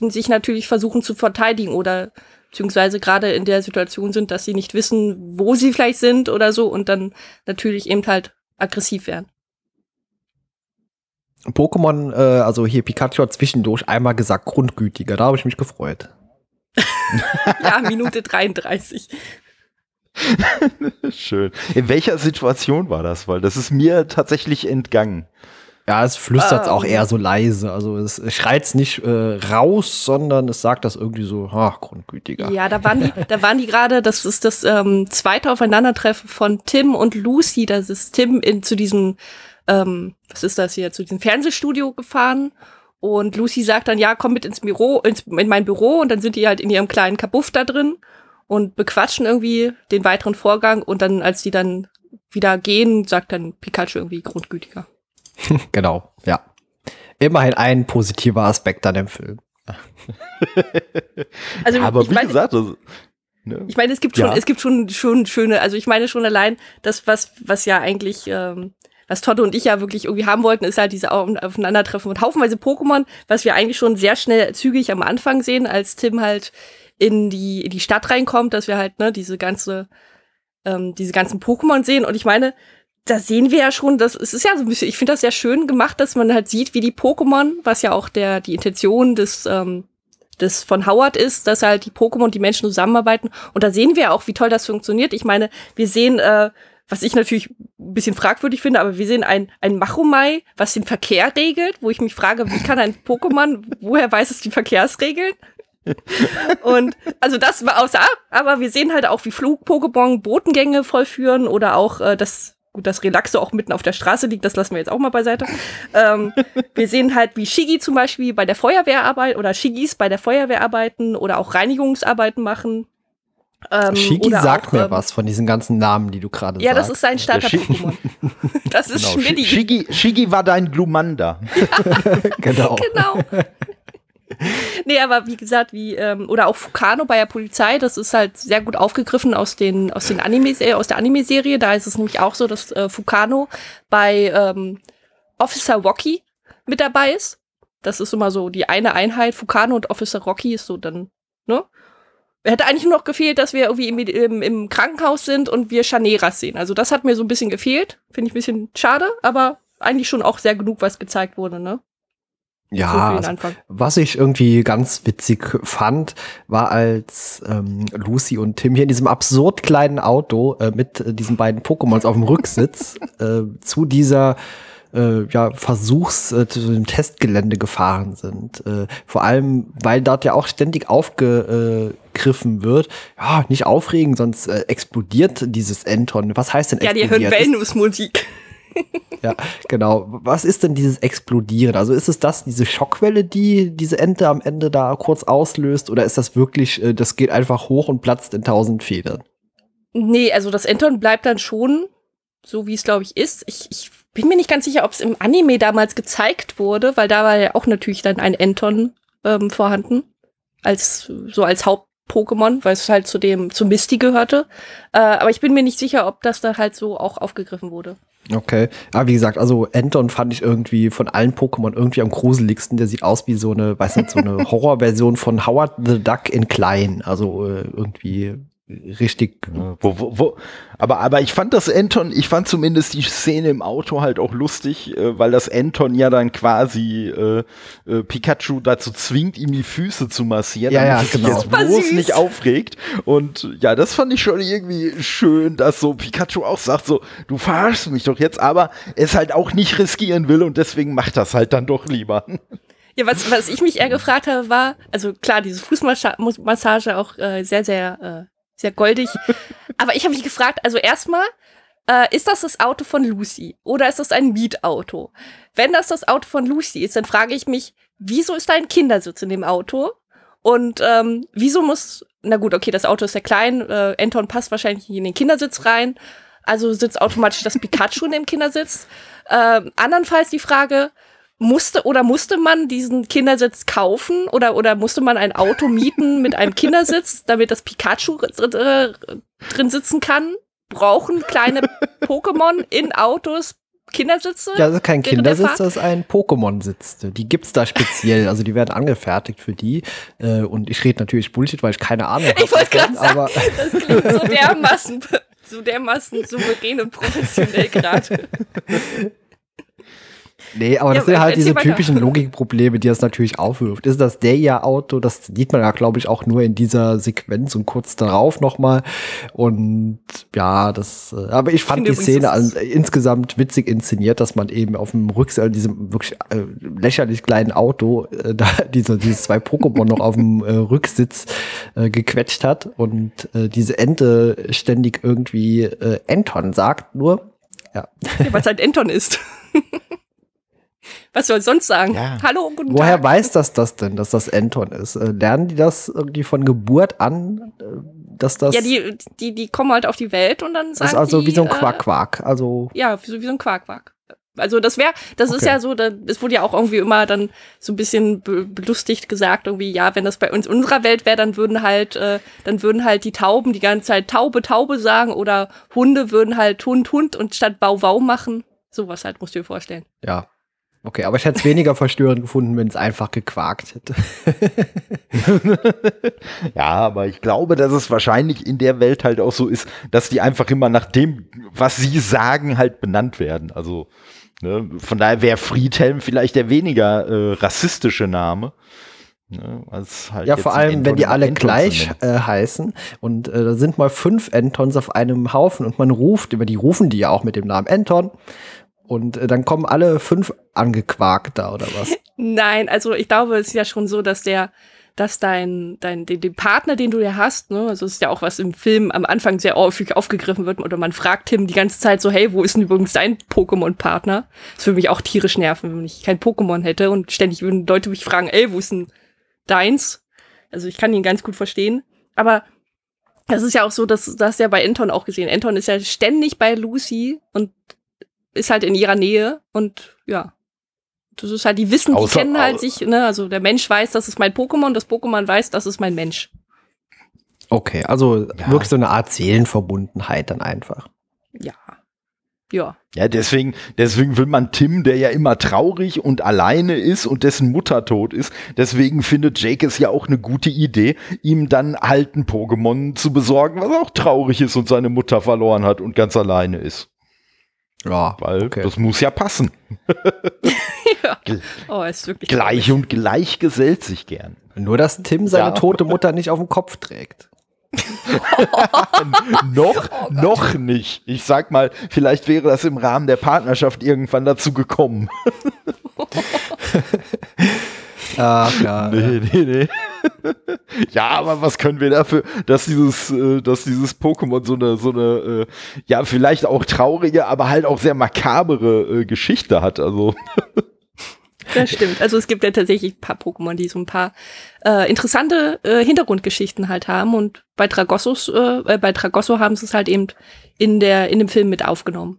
sich natürlich versuchen zu verteidigen oder beziehungsweise gerade in der Situation sind, dass sie nicht wissen, wo sie vielleicht sind oder so und dann natürlich eben halt aggressiv werden. Pokémon, äh, also hier Pikachu hat zwischendurch einmal gesagt, grundgütiger, da habe ich mich gefreut. ja, Minute 33. Schön. In welcher Situation war das? Weil das ist mir tatsächlich entgangen. Ja, es flüstert ähm. auch eher so leise. Also es, es schreit nicht äh, raus, sondern es sagt das irgendwie so, ach, grundgütiger. Ja, da waren die, da waren die gerade, das ist das ähm, zweite Aufeinandertreffen von Tim und Lucy. Das ist Tim in, zu diesem, ähm, was ist das hier, zu diesem Fernsehstudio gefahren. Und Lucy sagt dann, ja, komm mit ins Büro, ins, in mein Büro. Und dann sind die halt in ihrem kleinen Kabuff da drin. und bequatschen irgendwie den weiteren Vorgang und dann, als die dann wieder gehen, sagt dann Pikachu irgendwie grundgütiger. genau, ja. Immerhin ein positiver Aspekt an dem Film. also, aber wie meine, gesagt, also, ne? ich meine, es gibt schon, ja. es gibt schon, schon schöne, also ich meine schon allein, das, was, was ja eigentlich, ähm, was Totte und ich ja wirklich irgendwie haben wollten, ist halt diese Aufeinandertreffen und haufenweise Pokémon, was wir eigentlich schon sehr schnell zügig am Anfang sehen, als Tim halt in die, in die Stadt reinkommt, dass wir halt, ne, diese ganze, ähm, diese ganzen Pokémon sehen. Und ich meine, da sehen wir ja schon, dass es ist ja so ein bisschen, ich finde das sehr schön gemacht, dass man halt sieht, wie die Pokémon, was ja auch der, die Intention des, ähm, des von Howard ist, dass halt die Pokémon und die Menschen zusammenarbeiten. Und da sehen wir auch, wie toll das funktioniert. Ich meine, wir sehen, äh, was ich natürlich ein bisschen fragwürdig finde, aber wir sehen ein, ein Machomai, was den Verkehr regelt, wo ich mich frage, wie kann ein Pokémon, woher weiß es die Verkehrsregeln? und also das war außer, aber wir sehen halt auch, wie Flug-Pokémon Botengänge vollführen oder auch äh, das gut, dass Relaxo auch mitten auf der Straße liegt, das lassen wir jetzt auch mal beiseite. ähm, wir sehen halt, wie Shigi zum Beispiel bei der Feuerwehr arbeitet oder Shigis bei der Feuerwehr arbeiten oder auch Reinigungsarbeiten machen. Ähm, Shigi sagt auch, mir ähm, was von diesen ganzen Namen, die du gerade sagst. Ja, das ist sein Starter-Pokémon. das ist genau. Schmidti. Shigi, Shigi war dein Glumanda. Ja, genau. genau. nee, aber wie gesagt, wie, ähm, oder auch Fukano bei der Polizei, das ist halt sehr gut aufgegriffen aus den, aus den Anime, äh, aus der Anime-Serie. Da ist es nämlich auch so, dass äh, Fukano bei ähm, Officer Rocky mit dabei ist. Das ist immer so die eine Einheit. Fukano und Officer Rocky ist so dann, ne? Hätte eigentlich nur noch gefehlt, dass wir irgendwie im, im, im Krankenhaus sind und wir Chaneras sehen. Also das hat mir so ein bisschen gefehlt. Finde ich ein bisschen schade, aber eigentlich schon auch sehr genug, was gezeigt wurde, ne? Ja, also, was ich irgendwie ganz witzig fand, war als ähm, Lucy und Tim hier in diesem absurd kleinen Auto äh, mit äh, diesen beiden Pokémons auf dem Rücksitz äh, zu dieser äh, ja, Versuchs, äh, zu dem Testgelände gefahren sind. Äh, vor allem, weil dort ja auch ständig aufgegriffen wird. Ja, nicht aufregen, sonst äh, explodiert dieses Enton. Was heißt denn explodiert? Ja, die hören Venus-Musik ja, genau. Was ist denn dieses Explodieren? Also ist es das, diese Schockwelle, die diese Ente am Ende da kurz auslöst? Oder ist das wirklich, äh, das geht einfach hoch und platzt in tausend Federn? Nee, also das Enton bleibt dann schon so, wie es, glaube ich, ist. Ich, ich bin mir nicht ganz sicher, ob es im Anime damals gezeigt wurde, weil da war ja auch natürlich dann ein Enton ähm, vorhanden. Als, so als Haupt-Pokémon, weil es halt zu dem, zu Misty gehörte. Äh, aber ich bin mir nicht sicher, ob das da halt so auch aufgegriffen wurde. Okay. Aber wie gesagt, also Anton fand ich irgendwie von allen Pokémon irgendwie am gruseligsten. Der sieht aus wie so eine, weiß nicht, so eine Horrorversion von Howard the Duck in klein. Also äh, irgendwie richtig. Wo, wo, wo, aber, aber ich fand das Anton, ich fand zumindest die Szene im Auto halt auch lustig, äh, weil das Anton ja dann quasi äh, äh, Pikachu dazu zwingt, ihm die Füße zu massieren, ja, ja, genau. sich jetzt bloß nicht aufregt. Und ja, das fand ich schon irgendwie schön, dass so Pikachu auch sagt, so, du verarschst mich doch jetzt, aber es halt auch nicht riskieren will und deswegen macht das halt dann doch lieber. Ja, was, was ich mich eher gefragt habe, war, also klar, diese Fußmassage auch äh, sehr, sehr äh, sehr goldig. Aber ich habe mich gefragt, also erstmal, äh, ist das das Auto von Lucy oder ist das ein Mietauto? Wenn das das Auto von Lucy ist, dann frage ich mich, wieso ist da ein Kindersitz in dem Auto? Und ähm, wieso muss, na gut, okay, das Auto ist ja klein, äh, Anton passt wahrscheinlich in den Kindersitz rein, also sitzt automatisch das Pikachu in dem Kindersitz. Ähm, andernfalls die Frage, musste oder musste man diesen Kindersitz kaufen oder oder musste man ein Auto mieten mit einem Kindersitz, damit das Pikachu drin sitzen kann? Brauchen kleine Pokémon in Autos Kindersitze? Ja, also kein Kindersitz, das ist ein Pokémon-Sitz. Die gibt's da speziell, also die werden angefertigt für die. Äh, und ich rede natürlich Bullshit, weil ich keine Ahnung habe. Ich wollte gerade sagen, das klingt so dermaßen, so dermaßen souverän und professionell gerade. Nee, aber ja, das sind halt diese typischen Logikprobleme, die das natürlich aufwirft. Ist das der ja Auto? Das sieht man ja, glaube ich, auch nur in dieser Sequenz und kurz darauf nochmal. Und ja, das, äh, aber ich fand ich die Szene an, insgesamt witzig inszeniert, dass man eben auf dem Rücksitz, diesem wirklich äh, lächerlich kleinen Auto, äh, da diese, diese zwei Pokémon noch auf dem äh, Rücksitz äh, gequetscht hat und äh, diese Ente ständig irgendwie äh, Anton sagt, nur. Ja. ja Weil es halt Anton ist. Was soll sonst sagen? Ja. Hallo, guten Woher Tag. weiß das das denn, dass das Anton ist? Äh, lernen die das irgendwie von Geburt an, äh, dass das. Ja, die, die, die kommen halt auf die Welt und dann sagen Das ist also die, wie so ein äh, Quack-Quack. Also. Ja, wie so, wie so ein Quark-Quark. Also das wäre, das ist Okay. ja so, es wurde ja auch irgendwie immer dann so ein bisschen be belustigt gesagt, irgendwie, ja, wenn das bei uns unserer Welt wäre, dann würden halt, äh, dann würden halt die Tauben die ganze Zeit Taube, Taube sagen oder Hunde würden halt Hund, Hund und statt Bau, Wow machen. Sowas halt, musst du dir vorstellen. Ja. Okay, aber ich hätte es weniger verstörend gefunden, wenn es einfach gequakt hätte. Ja, aber ich glaube, dass es wahrscheinlich in der Welt halt auch so ist, dass die einfach immer nach dem, was sie sagen, halt benannt werden. Also ne, von daher wäre Friedhelm vielleicht der weniger äh, rassistische Name. Ne, halt Ja, vor allem, wenn die alle Anton zu gleich äh, heißen und äh, da sind mal fünf Antons auf einem Haufen und man ruft, über die rufen die ja auch mit dem Namen Anton und äh, dann kommen alle fünf angequakt da oder was? Nein, also ich glaube, es ist ja schon so, dass der, dass dein, dein, den, den Partner, den du ja hast, ne, also es ist ja auch was im Film am Anfang sehr häufig aufgegriffen wird, oder man fragt Tim die ganze Zeit so, hey, wo ist denn übrigens dein Pokémon-Partner? Das würde mich auch tierisch nerven, wenn ich kein Pokémon hätte und ständig würden Leute mich fragen, ey, wo ist denn deins? Also ich kann ihn ganz gut verstehen. Aber das ist ja auch so, dass das ja bei Anton auch gesehen. Anton ist ja ständig bei Lucy und ist halt in ihrer Nähe und ja. Das ist halt, die wissen, die Außer- kennen halt sich, ne? Also der Mensch weiß, das ist mein Pokémon, das Pokémon weiß, das ist mein Mensch. Okay, also Ja. wirklich so eine Art Seelenverbundenheit dann einfach. Ja. Ja. Ja, deswegen, deswegen will man Tim, der ja immer traurig und alleine ist und dessen Mutter tot ist, deswegen findet Jake es ja auch eine gute Idee, ihm dann halt ein Pokémon zu besorgen, was auch traurig ist und seine Mutter verloren hat und ganz alleine ist. Ja, Weil okay. das muss ja passen. ja. Oh, ist wirklich Gleich und gleich gesellt sich gern. Nur, dass Tim seine Ja. tote Mutter nicht auf dem Kopf trägt. noch, noch nicht. Ich sag mal, vielleicht wäre das im Rahmen der Partnerschaft irgendwann dazu gekommen. Ach ja. Nee, nee, nee. ja, aber was können wir dafür, dass dieses, äh, dass dieses Pokémon so eine, so eine, äh, ja, vielleicht auch traurige, aber halt auch sehr makabere äh, Geschichte hat. Also, Das stimmt. Also es gibt ja tatsächlich ein paar Pokémon, die so ein paar äh, interessante äh, Hintergrundgeschichten halt haben. Und bei Dragossos, äh, bei Dragosso haben sie es halt eben in der in dem Film mit aufgenommen.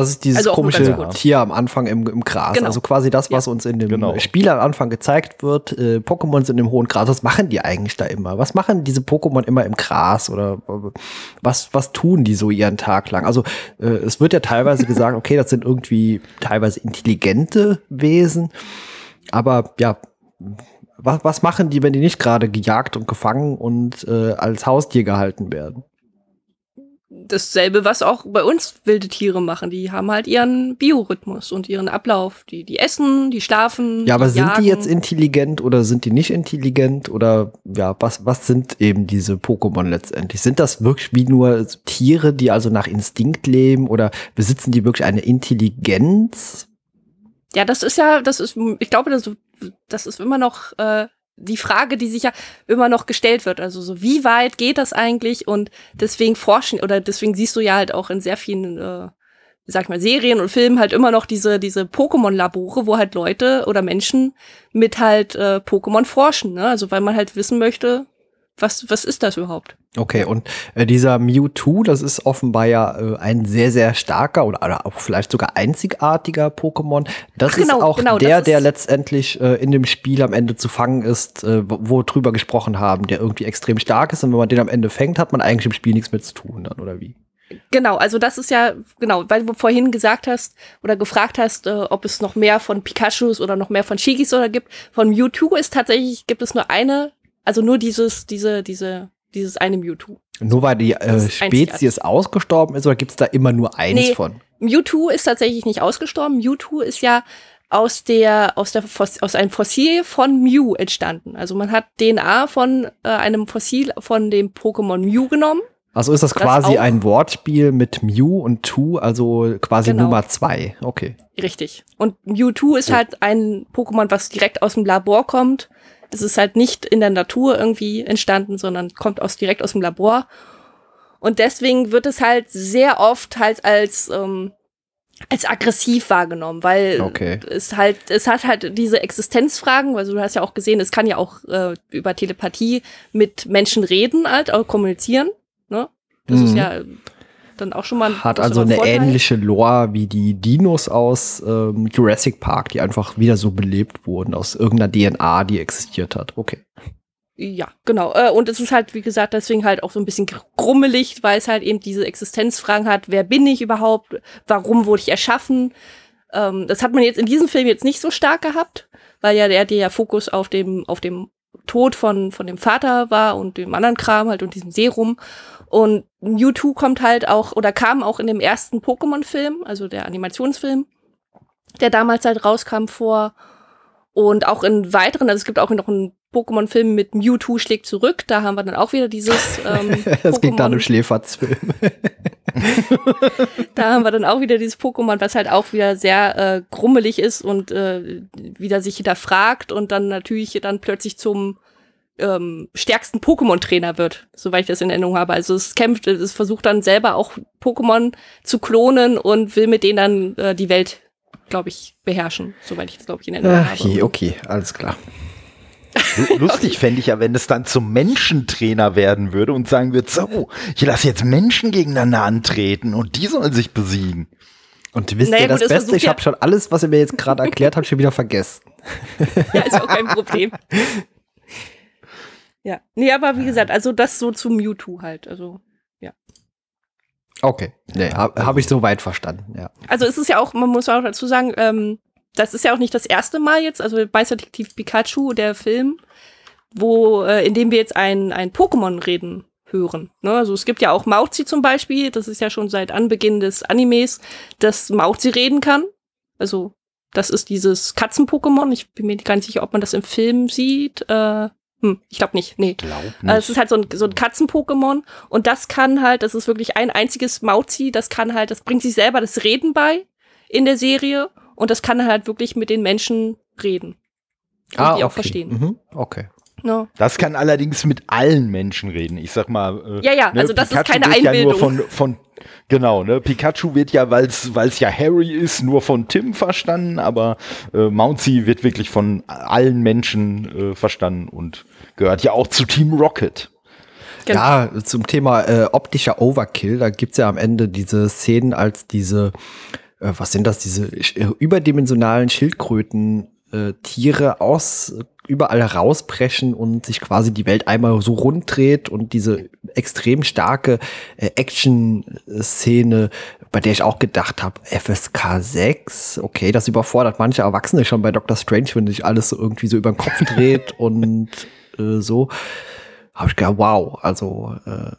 Das ist dieses Also komische. Tier am Anfang im, im Gras. Genau. Also quasi das, was uns in dem Genau. Spiel am Anfang gezeigt wird. Äh, Pokémon sind im hohen Gras. Was machen die eigentlich da immer? Was machen diese Pokémon immer im Gras? Oder äh, was, was tun die so ihren Tag lang? Also äh, es wird ja teilweise gesagt, okay, das sind irgendwie teilweise intelligente Wesen. Aber ja, was, was machen die, wenn die nicht gerade gejagt und gefangen und äh, als Haustier gehalten werden? Dasselbe, was auch bei uns wilde Tiere machen. Die haben halt ihren Biorhythmus und ihren Ablauf. Die, die essen, die schlafen. Ja, aber die sind jagen. die jetzt intelligent oder sind die nicht intelligent oder ja, was, was sind eben diese Pokémon letztendlich? Sind das wirklich wie nur Tiere, die also nach Instinkt leben oder besitzen die wirklich eine Intelligenz? Ja, das ist ja, das ist, ich glaube, das, das ist immer noch äh, die Frage, die sich ja immer noch gestellt wird. Also so, wie weit geht das eigentlich? Und deswegen forschen oder deswegen siehst du ja halt auch in sehr vielen, äh, sag ich mal, Serien und Filmen halt immer noch diese diese Pokémon-Labore, wo halt Leute oder Menschen mit halt äh, Pokémon forschen. Ne? Also weil man halt wissen möchte, was was ist das überhaupt? Okay, und äh, dieser Mewtwo, das ist offenbar ja äh, ein sehr, sehr starker oder, oder auch vielleicht sogar einzigartiger Pokémon. Das Ach, genau, ist auch genau, der, der letztendlich äh, in dem Spiel am Ende zu fangen ist, äh, wo, wo drüber gesprochen haben, der irgendwie extrem stark ist und wenn man den am Ende fängt, hat man eigentlich im Spiel nichts mehr zu tun dann, oder wie? Genau, also das ist ja, genau, weil du vorhin gesagt hast oder gefragt hast, äh, ob es noch mehr von Pikachus oder noch mehr von Shigis oder gibt. Von Mewtwo ist tatsächlich, gibt es nur eine, also nur dieses, diese, diese, dieses eine Mewtwo. Nur weil die Das äh. Spezies ausgestorben ist oder gibt's da immer nur eins Nee. von? Mewtwo ist tatsächlich nicht ausgestorben. Mewtwo ist ja aus der, aus der, aus einem Fossil von Mew entstanden. Also man hat DNA von äh, einem Fossil von dem Pokémon Mew genommen. Also ist das Das quasi auch. ein Wortspiel mit Mew und Two, also quasi Genau. Nummer zwei. Okay. Richtig. Und Mewtwo ist halt ein Pokémon, was direkt aus dem Labor kommt. Es ist halt nicht in der Natur irgendwie entstanden, sondern kommt aus direkt aus dem Labor. Und deswegen wird es halt sehr oft halt als ähm, als aggressiv wahrgenommen, weil okay. es halt, es hat halt diese Existenzfragen, weil du hast ja auch gesehen, es kann ja auch äh, über Telepathie mit Menschen reden, halt, auch kommunizieren. Ne? Das mhm. ist ja dann auch schon mal Hat also eine Vorteil. ähnliche Lore wie die Dinos aus ähm, Jurassic Park, die einfach wieder so belebt wurden aus irgendeiner DNA, die existiert hat. Okay. Ja, genau. Äh, und es ist halt, wie gesagt, deswegen halt auch so ein bisschen grummelig, weil es halt eben diese Existenzfragen hat. Wer bin ich überhaupt? Warum wurde ich erschaffen? Ähm, das hat man jetzt in diesem Film jetzt nicht so stark gehabt, weil ja der, der Fokus auf dem, auf dem Tod von, von dem Vater war und dem anderen Kram halt und diesem Serum. Und Mewtwo kommt halt auch, oder kam auch in dem ersten Pokémon-Film, also der Animationsfilm, der damals halt rauskam vor. Und auch in weiteren, also es gibt auch noch einen Pokémon-Film mit Mewtwo schlägt zurück. Da haben wir dann auch wieder dieses. Ähm, das ging dann im Schläferz-Film. da haben wir dann auch wieder dieses Pokémon, was halt auch wieder sehr äh, grummelig ist und äh, wieder sich hinterfragt und dann natürlich dann plötzlich zum ähm, stärksten Pokémon-Trainer wird, soweit ich das in Erinnerung habe. Also es kämpft, es versucht dann selber auch Pokémon zu klonen und will mit denen dann äh, die Welt, glaube ich, beherrschen, soweit ich das, glaube ich, in Erinnerung Ach, habe. Okay, alles klar. Lustig fände ich ja, wenn es dann zum Menschentrainer werden würde und sagen würde, so, ich lasse jetzt Menschen gegeneinander antreten und die sollen sich besiegen. Und wisst naja, ihr das gut, Beste? Ich habe schon alles, was ihr mir jetzt gerade erklärt habt, schon wieder vergessen. ja, ist auch kein Problem. ja. Nee, aber wie gesagt, also das so zu Mewtwo halt. Also, ja. Okay. Nee, habe hab ich soweit verstanden, ja. Also es ist ja auch, man muss auch dazu sagen, ähm, das ist ja auch nicht das erste Mal jetzt, also Meisterdetektiv Pikachu, der Film, wo, äh, in dem wir jetzt ein, ein Pokémon reden hören. Ne? Also es gibt ja auch Mauzi zum Beispiel, das ist ja schon seit Anbeginn des Animes, dass Mauzi reden kann. Also das ist dieses Katzen-Pokémon. Ich bin mir gar nicht sicher, ob man das im Film sieht. Äh, hm, ich glaube nicht. Nee. Glaub nicht. Also es ist halt so ein, so ein Katzen-Pokémon und das kann halt, das ist wirklich ein einziges Mauzi, das kann halt, das bringt sich selber das Reden bei in der Serie und das kann halt wirklich mit den Menschen reden. Und ah, die okay. auch verstehen. Mhm. Okay. No. Das kann allerdings mit allen Menschen reden. Ich sag mal. Äh, ja, ja, ne, also das Pikachu ist keine Einbildung. Ja nur von, von, genau, ne? Pikachu wird ja, weil es ja Harry ist, nur von Tim verstanden, aber äh, Mouncy wird wirklich von allen Menschen äh, verstanden und gehört ja auch zu Team Rocket. Genau. Ja, zum Thema äh, optischer Overkill, da gibt's ja am Ende diese Szenen, als diese äh, was sind das, diese äh, überdimensionalen Schildkröten äh, Tiere aus überall rauspreschen und sich quasi die Welt einmal so rund dreht und diese extrem starke äh, Action-Szene, bei der ich auch gedacht habe, FSK 6, okay, das überfordert manche Erwachsene schon bei Doctor Strange, wenn sich alles so irgendwie so über den Kopf dreht und äh, so. Habe ich gedacht, wow, also äh,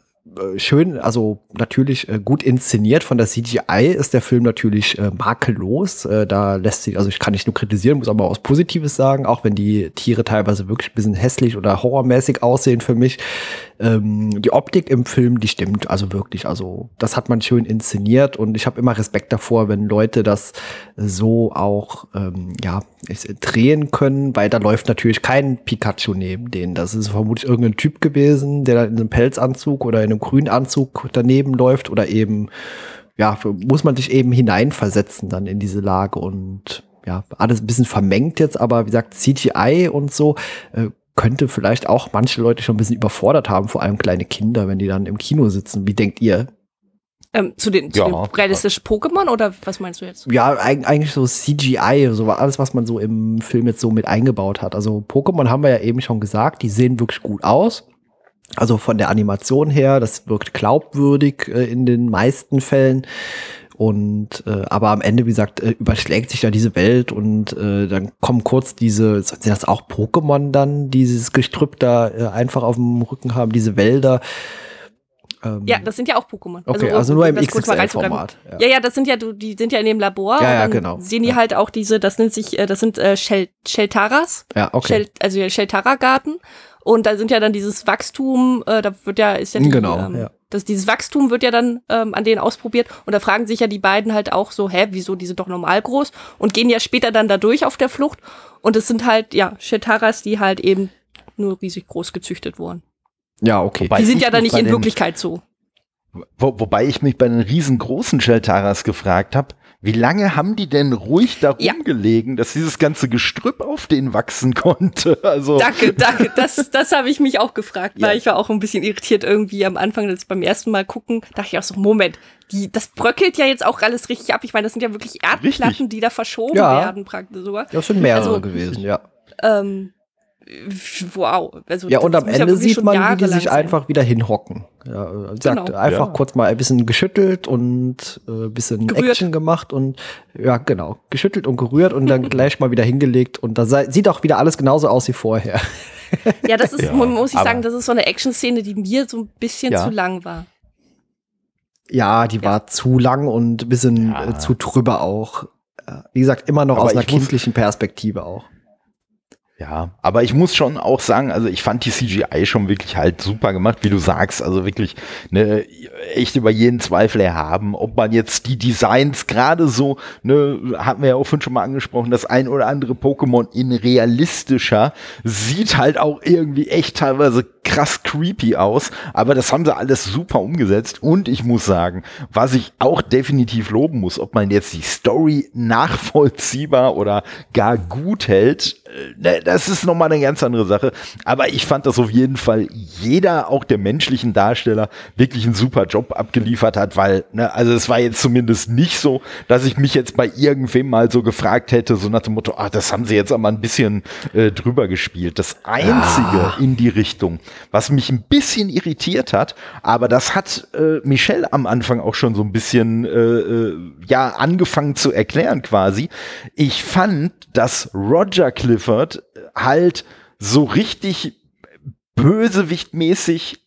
schön, also natürlich äh, gut inszeniert. Von der CGI ist der Film natürlich äh, makellos. Äh, da lässt sich, also ich kann nicht nur kritisieren, muss aber auch was Positives sagen, auch wenn die Tiere teilweise wirklich ein bisschen hässlich oder horrormäßig aussehen für mich. Ähm, die Optik im Film, die stimmt also wirklich. Also das hat man schön inszeniert und ich habe immer Respekt davor, wenn Leute das so auch ähm, ja drehen können, weil da läuft natürlich kein Pikachu neben denen. Das ist vermutlich irgendein Typ gewesen, der da in einem Pelzanzug oder in einem grünen Anzug daneben läuft oder eben ja muss man sich eben hineinversetzen dann in diese Lage und ja, alles ein bisschen vermengt jetzt, aber wie gesagt, CGI und so äh, könnte vielleicht auch manche Leute schon ein bisschen überfordert haben, vor allem kleine Kinder, wenn die dann im Kino sitzen. Wie denkt ihr? Ähm, zu den, zu ja, den realistischen Pokémon oder was meinst du jetzt? Ja, eigentlich so CGI, so alles, was man so im Film jetzt so mit eingebaut hat. Also Pokémon haben wir ja eben schon gesagt, die sehen wirklich gut aus. Also von der Animation her, das wirkt glaubwürdig äh, in den meisten Fällen. Und äh, aber am Ende, wie gesagt, äh, überschlägt sich da diese Welt und äh, dann kommen kurz diese, sind das auch Pokémon dann, dieses Gestrüpp da äh, einfach auf dem Rücken haben, diese Wälder. Ähm, ja, das sind ja auch Pokémon. Okay, also, also nur im XXL-Format. Ja. ja. ja, das sind ja, die sind ja in dem Labor. Ja, ja, genau. Sehen die ja. halt auch diese, das nennt sich, äh, das sind äh, Shel Sheltaras. Ja, okay. Shel also Sheltara-Garten. Und da sind ja dann dieses Wachstum, äh, da wird ja, ist ja die, genau, ähm, ja dass dieses Wachstum wird ja dann ähm, an denen ausprobiert und da fragen sich ja die beiden halt auch so, hä, wieso die sind doch normal groß und gehen ja später dann dadurch auf der Flucht und es sind halt ja Shetaras, die halt eben nur riesig groß gezüchtet wurden. Ja, okay. Wobei die sind ja dann nicht in Wirklichkeit so. Wo, wobei ich mich bei den riesengroßen Sheltaras gefragt habe, Wie lange haben die denn ruhig da rumgelegen, ja. dass dieses ganze Gestrüpp auf denen wachsen konnte? Also danke, danke. Das, das habe ich mich auch gefragt, weil ja. ich war auch ein bisschen irritiert irgendwie am Anfang, das beim ersten Mal gucken, dachte ich auch so, Moment, die, das bröckelt ja jetzt auch alles richtig ab. Ich meine, das sind ja wirklich Erdplatten, richtig. die da verschoben ja. werden, praktisch sogar. Ja, schon mehrere also, gewesen, ja. Ähm, wow. Also, ja, und am Ende sieht man, wie die sich sein. einfach wieder hinhocken. Ja, sagt, genau. einfach ja. kurz mal ein bisschen geschüttelt und äh, ein bisschen gerührt. Action gemacht und ja, genau, geschüttelt und gerührt und dann gleich mal wieder hingelegt und da sieht auch wieder alles genauso aus wie vorher. Ja, das ist, ja, muss ich sagen, das ist so eine Action-Szene, die mir so ein bisschen ja. zu lang war. Ja, die war zu lang und ein bisschen äh, zu drüber auch. Wie gesagt, immer noch aber aus einer kindlichen Perspektive auch. Ja, aber ich muss schon auch sagen, also ich fand die CGI schon wirklich halt super gemacht, wie du sagst, also wirklich ne, echt über jeden Zweifel erhaben, ob man jetzt die Designs gerade so, ne, hatten wir ja auch schon mal angesprochen, das ein oder andere Pokémon in realistischer sieht halt auch irgendwie echt teilweise krass creepy aus, aber das haben sie alles super umgesetzt und ich muss sagen, was ich auch definitiv loben muss, ob man jetzt die Story nachvollziehbar oder gar gut hält, das ist nochmal eine ganz andere Sache. Aber ich fand, dass auf jeden Fall jeder, auch der menschlichen Darsteller, wirklich einen super Job abgeliefert hat, weil, ne, also es war jetzt zumindest nicht so, dass ich mich jetzt bei irgendwem mal so gefragt hätte, so nach dem Motto, ah, das haben sie jetzt aber ein bisschen äh, drüber gespielt. Das Einzige ah. in die Richtung, was mich ein bisschen irritiert hat, aber das hat äh, Michelle am Anfang auch schon so ein bisschen, äh, äh, ja, angefangen zu erklären quasi. Ich fand, dass Roger Clifford halt so richtig bösewichtmäßig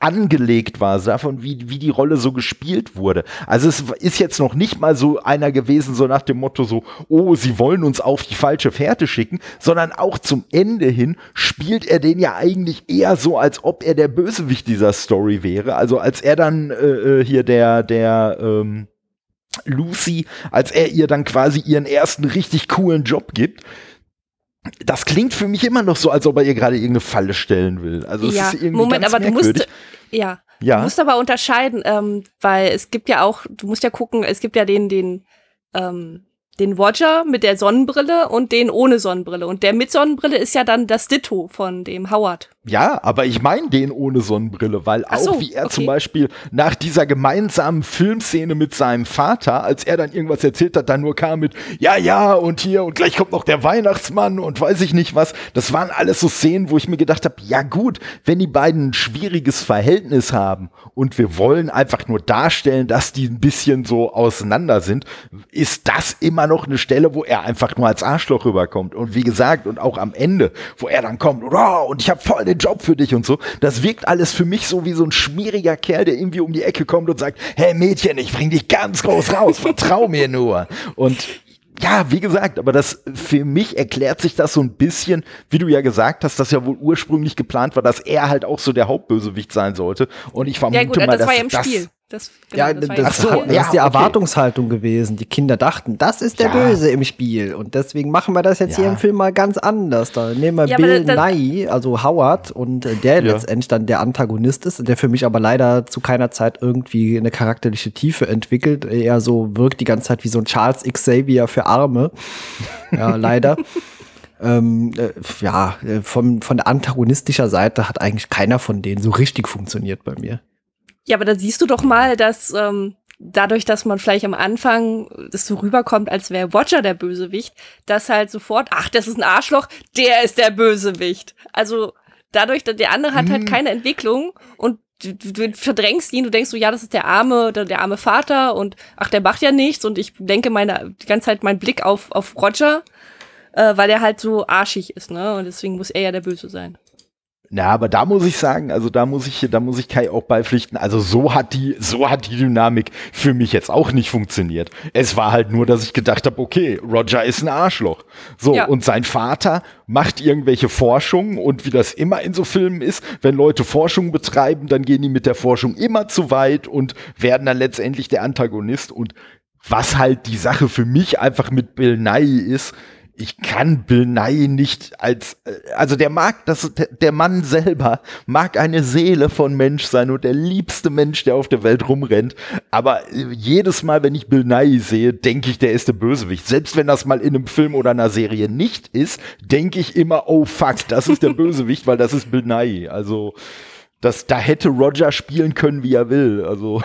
angelegt war, davon, wie, wie die Rolle so gespielt wurde. Also es ist jetzt noch nicht mal so einer gewesen, so nach dem Motto so, oh, sie wollen uns auf die falsche Fährte schicken, sondern auch zum Ende hin spielt er den ja eigentlich eher so, als ob er der Bösewicht dieser Story wäre. Also als er dann äh, hier der, der, ähm, Lucy, als er ihr dann quasi ihren ersten richtig coolen Job gibt, das klingt für mich immer noch so, als ob er ihr gerade irgendeine Falle stellen will. Also ja, Moment, aber merkwürdig. du musst ja, ja. Du musst aber unterscheiden, ähm, weil es gibt ja auch, du musst ja gucken, es gibt ja den, den, ähm, den Roger mit der Sonnenbrille und den ohne Sonnenbrille. Und der mit Sonnenbrille ist ja dann das Ditto von dem Howard. Ja, aber ich meine den ohne Sonnenbrille, weil auch so, wie er okay. zum Beispiel nach dieser gemeinsamen Filmszene mit seinem Vater, als er dann irgendwas erzählt hat, dann nur kam mit, ja, ja, und hier, und gleich kommt noch der Weihnachtsmann und weiß ich nicht was. Das waren alles so Szenen, wo ich mir gedacht habe, ja gut, wenn die beiden ein schwieriges Verhältnis haben und wir wollen einfach nur darstellen, dass die ein bisschen so auseinander sind, ist das immer noch eine Stelle, wo er einfach nur als Arschloch rüberkommt. Und wie gesagt, und auch am Ende, wo er dann kommt, und ich habe voll den den Job für dich und so. Das wirkt alles für mich so wie so ein schmieriger Kerl, der irgendwie um die Ecke kommt und sagt, hey Mädchen, ich bring dich ganz groß raus, vertrau mir nur. Und ja, wie gesagt, aber das für mich erklärt sich das so ein bisschen, wie du ja gesagt hast, dass ja wohl ursprünglich geplant war, dass er halt auch so der Hauptbösewicht sein sollte. Und ich vermute ja, gut, mal, das dass war ja im das, Spiel. Das, genau, ja, das, das, so, das ja, ist die okay. Erwartungshaltung gewesen. Die Kinder dachten, das ist der ja. Böse im Spiel. Und deswegen machen wir das jetzt ja. hier im Film mal ganz anders. Da nehmen wir Bill Nye, also Howard, und äh, der letztendlich dann der Antagonist ist, der für mich aber leider zu keiner Zeit irgendwie eine charakterliche Tiefe entwickelt. Er so wirkt die ganze Zeit wie so ein Charles Xavier für Arme. Ja, leider. ähm, äh, ja, äh, von, von der antagonistischer Seite hat eigentlich keiner von denen so richtig funktioniert bei mir. Ja, aber da siehst du doch mal, dass ähm, dadurch, dass man vielleicht am Anfang das so rüberkommt, als wäre Roger der Bösewicht, dass halt sofort, ach, das ist ein Arschloch, der ist der Bösewicht. Also dadurch, dass der andere hat halt mhm. keine Entwicklung und du, du verdrängst ihn, du denkst so, ja, das ist der arme, der, der arme Vater und ach, der macht ja nichts und ich denke meine die ganze Zeit meinen Blick auf auf Roger, äh, weil er halt so arschig ist, ne? Und deswegen muss er ja der Böse sein. Na, aber da muss ich sagen, also da muss ich, da muss ich Kai auch beipflichten. Also so hat die, so hat die Dynamik für mich jetzt auch nicht funktioniert. Es war halt nur, dass ich gedacht habe, okay, Roger ist ein Arschloch. So, ja. und sein Vater macht irgendwelche Forschungen und wie das immer in so Filmen ist, wenn Leute Forschung betreiben, dann gehen die mit der Forschung immer zu weit und werden dann letztendlich der Antagonist. Und was halt die Sache für mich einfach mit Bill Nye ist, ich kann Bill Nye nicht als, äh, also der mag, das, der Mann selber mag eine Seele von Mensch sein und der liebste Mensch, der auf der Welt rumrennt. Aber äh, jedes Mal, wenn ich Bill Nye sehe, denke ich, der ist der Bösewicht. Selbst wenn das mal in einem Film oder einer Serie nicht ist, denke ich immer, oh fuck, das ist der Bösewicht, weil das ist Bill Nye. Also, das, da hätte Roger spielen können, wie er will. Also.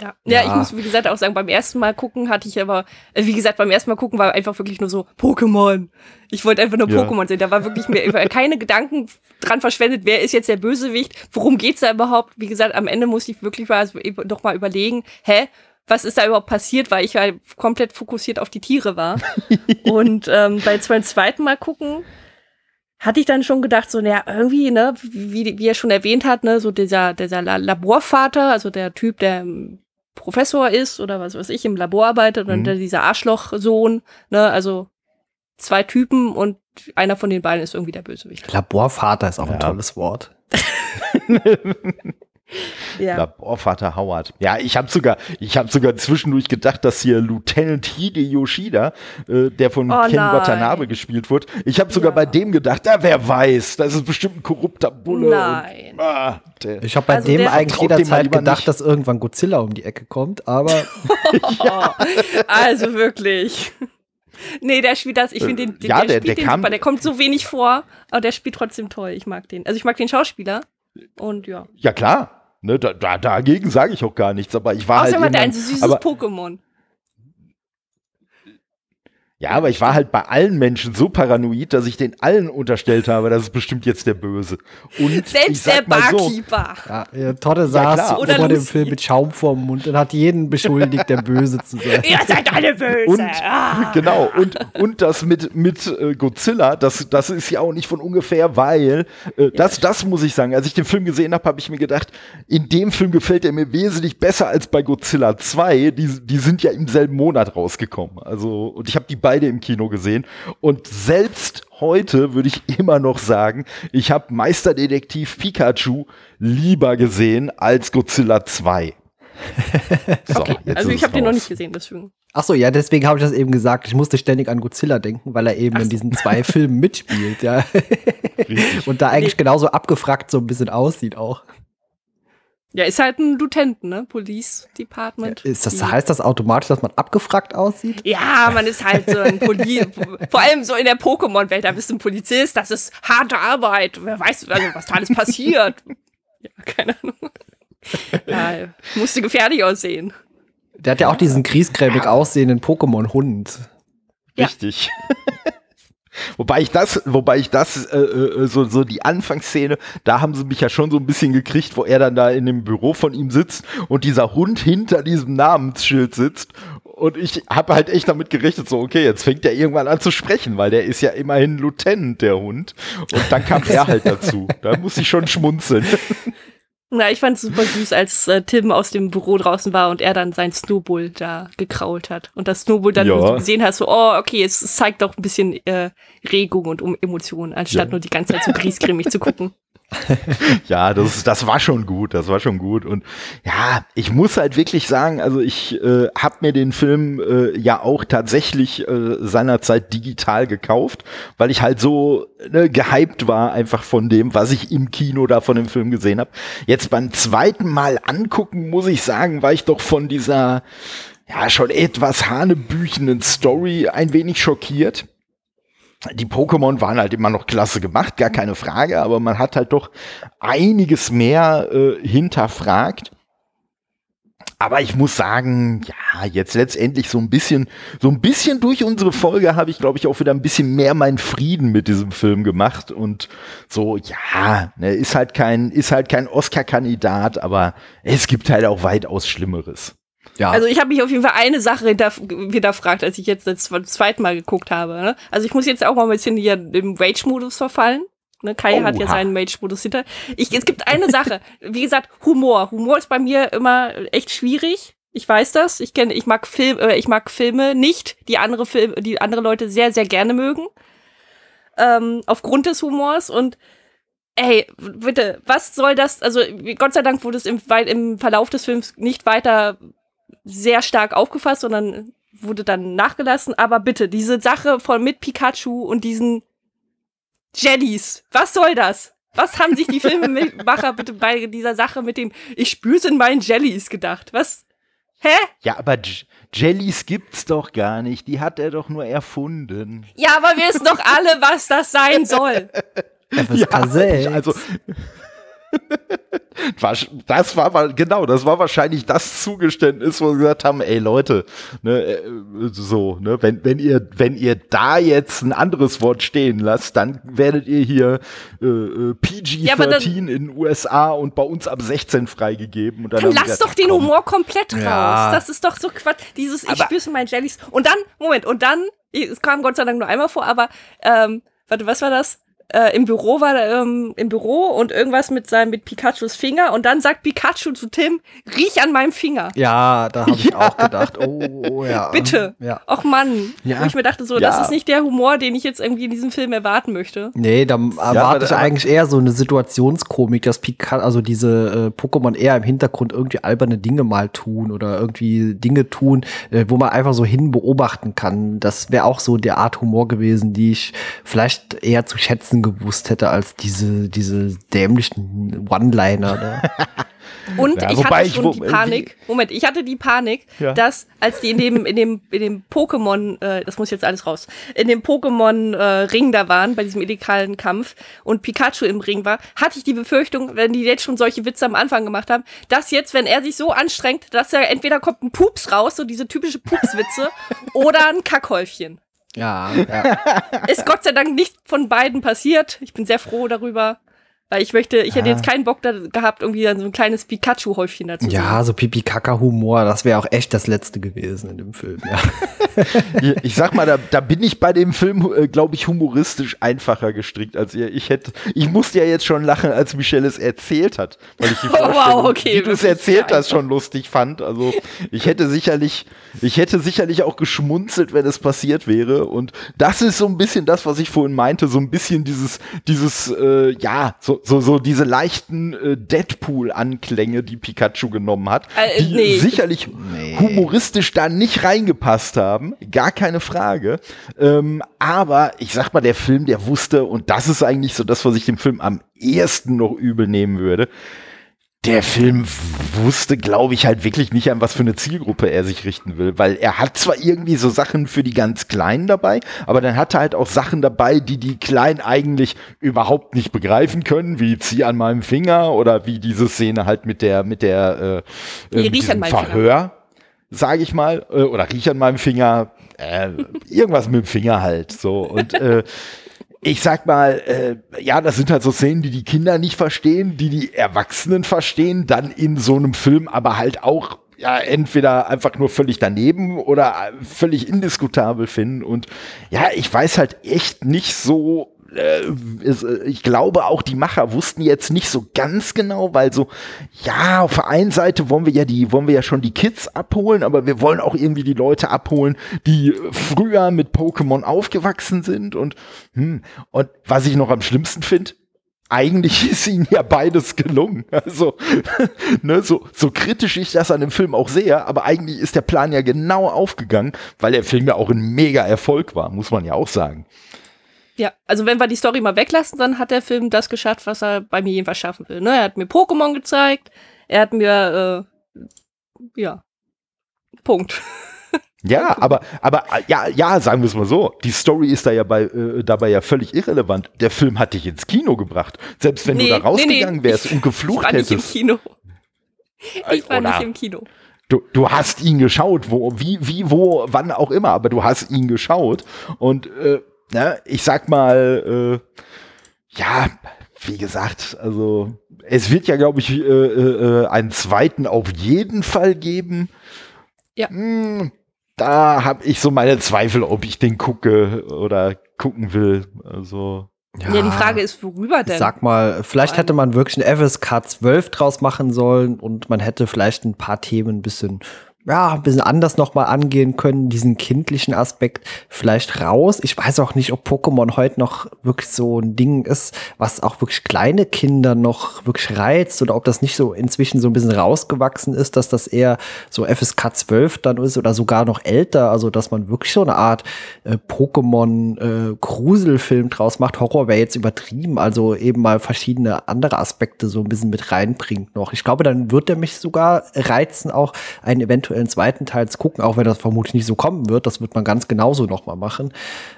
Ja. ja. ich muss, wie gesagt, auch sagen, beim ersten Mal gucken hatte ich aber, äh, wie gesagt, beim ersten Mal gucken war einfach wirklich nur so Pokémon. Ich wollte einfach nur ja. Pokémon sehen. Da war wirklich mir keine Gedanken dran verschwendet, wer ist jetzt der Bösewicht, worum geht's da überhaupt? Wie gesagt, am Ende musste ich wirklich mal, also noch mal überlegen, hä, was ist da überhaupt passiert, weil ich halt komplett fokussiert auf die Tiere war. Und ähm, bei beim zweiten Mal gucken hatte ich dann schon gedacht, so, naja, irgendwie, ne, wie, wie er schon erwähnt hat, ne, so dieser, dieser Laborvater, also der Typ, der Professor ist oder was weiß ich, im Labor arbeitet mhm. und dieser Arschlochsohn, ne, also zwei Typen und einer von den beiden ist irgendwie der Bösewicht. Laborvater ist auch ja. ein tolles Wort. Ja. Laborvater Howard. Ja, ich habe sogar, ich habe sogar zwischendurch gedacht, dass hier Lieutenant Hide Yoshida, äh, der von oh, Ken nein. Watanabe gespielt wird, ich habe sogar ja. bei dem gedacht, ja, wer weiß, das ist bestimmt ein korrupter Bulle. Nein. Und, ah, ich habe bei also dem eigentlich jederzeit gedacht, nicht. dass irgendwann Godzilla um die Ecke kommt, aber. ja. Also wirklich. Nee, der spielt das, ich finde den, ja, der, der, der, den kam, super. der kommt so wenig vor, aber der spielt trotzdem toll. Ich mag den. Also ich mag den Schauspieler. Und ja. Ja, klar. Ne, da, da, dagegen sage ich auch gar nichts, aber ich war Außerdem halt. Außerdem hat er ein süßes Pokémon. Ja, aber ich war halt bei allen Menschen so paranoid, dass ich den allen unterstellt habe, das ist bestimmt jetzt der Böse. Und Selbst der Barkeeper. So, ja, ja, Totte saß ja, vor dem Film mit Schaum vorm Mund und hat jeden beschuldigt, der Böse zu sein. Ihr seid alle böse. Und, ah. Genau, und, und das mit, mit äh, Godzilla, das, das ist ja auch nicht von ungefähr, weil äh, das, das muss ich sagen, als ich den Film gesehen habe, habe ich mir gedacht, in dem Film gefällt er mir wesentlich besser als bei Godzilla 2. Die, die sind ja im selben Monat rausgekommen. Also, und ich habe die beiden beide im Kino gesehen. Und selbst heute würde ich immer noch sagen, ich habe Meisterdetektiv Pikachu lieber gesehen als Godzilla 2. so, okay, also ich habe den noch nicht gesehen, deswegen. Ach so, ja, deswegen habe ich das eben gesagt. Ich musste ständig an Godzilla denken, weil er eben Ach in diesen zwei Filmen mitspielt, ja. Und da eigentlich nee. genauso abgefragt so ein bisschen aussieht auch. Ja, ist halt ein Lieutenant, ne? Police Department. Ja, ist das, heißt das automatisch, dass man abgefragt aussieht? Ja, man ist halt so ein Poli Vor allem so in der Pokémon-Welt, da bist du ein Polizist, das ist harte Arbeit. Wer weiß, also, was da alles passiert. ja, keine Ahnung. Ja, musste gefährlich aussehen. Der hat ja auch diesen griesgrämig aussehenden Pokémon-Hund. Richtig. Wobei ich das, wobei ich das, äh, äh, so, so die Anfangsszene, da haben sie mich ja schon so ein bisschen gekriegt, wo er dann da in dem Büro von ihm sitzt und dieser Hund hinter diesem Namensschild sitzt. Und ich habe halt echt damit gerechnet, so, okay, jetzt fängt er irgendwann an zu sprechen, weil der ist ja immerhin Lieutenant, der Hund. Und dann kam er halt dazu. Da muss ich schon schmunzeln. Na, ich fand es super süß, als äh, Tim aus dem Büro draußen war und er dann sein Snowball da gekrault hat. Und das Snowball dann ja. gesehen hast, so, oh, okay, es zeigt doch ein bisschen äh, Regung und um Emotionen, anstatt ja. nur die ganze Zeit so griesgrämig zu gucken. ja, das, das war schon gut, das war schon gut. Und ja, ich muss halt wirklich sagen, also ich äh, habe mir den Film äh, ja auch tatsächlich äh, seinerzeit digital gekauft, weil ich halt so ne, gehypt war einfach von dem, was ich im Kino da von dem Film gesehen habe. Jetzt beim zweiten Mal angucken, muss ich sagen, war ich doch von dieser ja schon etwas hanebüchenden Story ein wenig schockiert die Pokémon waren halt immer noch klasse gemacht, gar keine Frage, aber man hat halt doch einiges mehr äh, hinterfragt. Aber ich muss sagen, ja, jetzt letztendlich so ein bisschen, so ein bisschen durch unsere Folge habe ich, glaube ich, auch wieder ein bisschen mehr meinen Frieden mit diesem Film gemacht und so, ja, ne, ist halt kein, ist halt kein Oscar-Kandidat, aber es gibt halt auch weitaus Schlimmeres. Ja. Also ich habe mich auf jeden Fall eine Sache hinterfragt, als ich jetzt das zweite Mal geguckt habe. Ne? Also ich muss jetzt auch mal ein bisschen hier im Rage-Modus verfallen. Ne, Kai Oha. hat ja seinen Rage-Modus hinter. Ich, es gibt eine Sache. Wie gesagt, Humor. Humor ist bei mir immer echt schwierig. Ich weiß das. Ich kenne, ich mag Film, äh, ich mag Filme nicht, die andere Filme, die andere Leute sehr, sehr gerne mögen. Ähm, aufgrund des Humors und ey, bitte, was soll das? Also Gott sei Dank wurde es im, im Verlauf des Films nicht weiter sehr stark aufgefasst, sondern wurde dann nachgelassen, aber bitte, diese Sache von mit Pikachu und diesen Jellies, was soll das? Was haben sich die Filmemacher bitte bei dieser Sache mit dem Ich spür's in meinen Jellies gedacht? Was? Hä? Ja, aber J Jellies gibt's doch gar nicht. Die hat er doch nur erfunden. Ja, aber wir wissen doch alle, was das sein soll. Ja, 6. Also, das war genau, das war wahrscheinlich das Zugeständnis, wo sie gesagt haben, ey Leute, ne, äh, so, ne, wenn, wenn ihr, wenn ihr da jetzt ein anderes Wort stehen lasst, dann werdet ihr hier äh, äh PG-13 ja, in den USA und bei uns ab 16 freigegeben. Und dann, dann lass gesagt, doch den Humor komplett raus. Ja. Das ist doch so Quatsch. Dieses Ich spür's in meinen Jellys. Und dann, Moment, und dann, es kam Gott sei Dank nur einmal vor, aber ähm, warte, was war das? Äh, im Büro war, ähm, im Büro und irgendwas mit seinem, mit Pikachus Finger und dann sagt Pikachu zu Tim, riech an meinem Finger. Ja, da habe ich ja. auch gedacht, oh, oh ja. Bitte. Ja. Och Mann. Ja. Wo ich mir dachte so, ja. das ist nicht der Humor, den ich jetzt irgendwie in diesem Film erwarten möchte. Nee, da erwarte ich eigentlich eher so eine Situationskomik, dass Pikachu, also diese äh, Pokémon eher im Hintergrund irgendwie alberne Dinge mal tun oder irgendwie Dinge tun, äh, wo man einfach so hin beobachten kann. Das wäre auch so der Art Humor gewesen, die ich vielleicht eher zu schätzen gewusst hätte als diese, diese dämlichen One-Liner. Ne? Und ja, ich hatte schon ich, die Panik, Moment, ich hatte die Panik, ja. dass als die in dem, in dem, in dem Pokémon, äh, das muss jetzt alles raus, in dem Pokémon-Ring äh, da waren, bei diesem illegalen Kampf und Pikachu im Ring war, hatte ich die Befürchtung, wenn die jetzt schon solche Witze am Anfang gemacht haben, dass jetzt, wenn er sich so anstrengt, dass er entweder kommt ein Pups raus, so diese typische Pupswitze, oder ein Kackhäufchen. Ja, ja. Ist Gott sei Dank nicht von beiden passiert. Ich bin sehr froh darüber. Weil ich möchte, ich hätte jetzt keinen Bock da gehabt, irgendwie dann so ein kleines Pikachu-Häufchen dazu. Ja, so Pipi-Kaka-Humor, das wäre auch echt das Letzte gewesen in dem Film, ja. ich sag mal, da, da bin ich bei dem Film, äh, glaube ich, humoristisch einfacher gestrickt als ihr. Ich hätte, ich musste ja jetzt schon lachen, als Michelle es erzählt hat, weil ich die oh, wow, okay, wie du es erzählt hast, schon lustig fand. Also ich hätte sicherlich, ich hätte sicherlich auch geschmunzelt, wenn es passiert wäre. Und das ist so ein bisschen das, was ich vorhin meinte, so ein bisschen dieses, dieses, äh, ja, so, so, so diese leichten äh, Deadpool-Anklänge, die Pikachu genommen hat, äh, die nee. sicherlich nee. humoristisch da nicht reingepasst haben, gar keine Frage. Ähm, aber ich sag mal, der Film, der wusste, und das ist eigentlich so das, was ich dem Film am ehesten noch übel nehmen würde, der Film wusste, glaube ich, halt wirklich nicht an was für eine Zielgruppe er sich richten will, weil er hat zwar irgendwie so Sachen für die ganz Kleinen dabei, aber dann hat er halt auch Sachen dabei, die die Kleinen eigentlich überhaupt nicht begreifen können, wie zieh an meinem Finger oder wie diese Szene halt mit der mit der äh, äh mit Verhör, sage ich mal, äh, oder riech an meinem Finger, äh, irgendwas mit dem Finger halt so. Und äh, ich sag mal, äh, ja, das sind halt so Szenen, die die Kinder nicht verstehen, die die Erwachsenen verstehen, dann in so einem Film aber halt auch ja entweder einfach nur völlig daneben oder völlig indiskutabel finden. Und ja, ich weiß halt echt nicht so äh, äh, ich glaube auch die Macher wussten jetzt nicht so ganz genau, weil so, ja, auf der einen Seite wollen wir ja die, wollen wir ja schon die Kids abholen, aber wir wollen auch irgendwie die Leute abholen, die früher mit Pokémon aufgewachsen sind und, hm, und was ich noch am schlimmsten finde, eigentlich ist ihnen ja beides gelungen. Also, ne, so, so kritisch ich das an dem Film auch sehe, aber eigentlich ist der Plan ja genau aufgegangen, weil der Film ja auch ein mega Erfolg war, muss man ja auch sagen. Ja, also wenn wir die Story mal weglassen, dann hat der Film das geschafft, was er bei mir jedenfalls schaffen will. Ne? Er hat mir Pokémon gezeigt, er hat mir, äh, ja, Punkt. Ja, aber, aber ja, ja, sagen wir es mal so. Die Story ist da ja bei, äh, dabei ja völlig irrelevant. Der Film hat dich ins Kino gebracht. Selbst wenn nee, du da rausgegangen nee, nee. wärst ich, und geflucht ich war hättest. Nicht im Kino. Ich war Oder nicht im Kino. Du, du hast ihn geschaut, wo, wie, wie, wo, wann auch immer, aber du hast ihn geschaut. Und äh, ne, ich sag mal, äh, ja, wie gesagt, also es wird ja, glaube ich, äh, äh, einen zweiten auf jeden Fall geben. Ja. Hm, da habe ich so meine Zweifel, ob ich den gucke oder gucken will. Also. Ja, ja, die Frage ist, worüber denn? Sag mal, vielleicht hätte man wirklich ein FSK 12 draus machen sollen und man hätte vielleicht ein paar Themen ein bisschen ja, ein bisschen anders nochmal angehen können, diesen kindlichen Aspekt vielleicht raus. Ich weiß auch nicht, ob Pokémon heute noch wirklich so ein Ding ist, was auch wirklich kleine Kinder noch wirklich reizt oder ob das nicht so inzwischen so ein bisschen rausgewachsen ist, dass das eher so FSK 12 dann ist oder sogar noch älter, also dass man wirklich so eine Art äh, Pokémon äh, draus macht. Horror wäre jetzt übertrieben, also eben mal verschiedene andere Aspekte so ein bisschen mit reinbringt noch. Ich glaube, dann wird er mich sogar reizen, auch ein eventuell eventuellen zweiten Teils gucken, auch wenn das vermutlich nicht so kommen wird. Das wird man ganz genauso nochmal machen.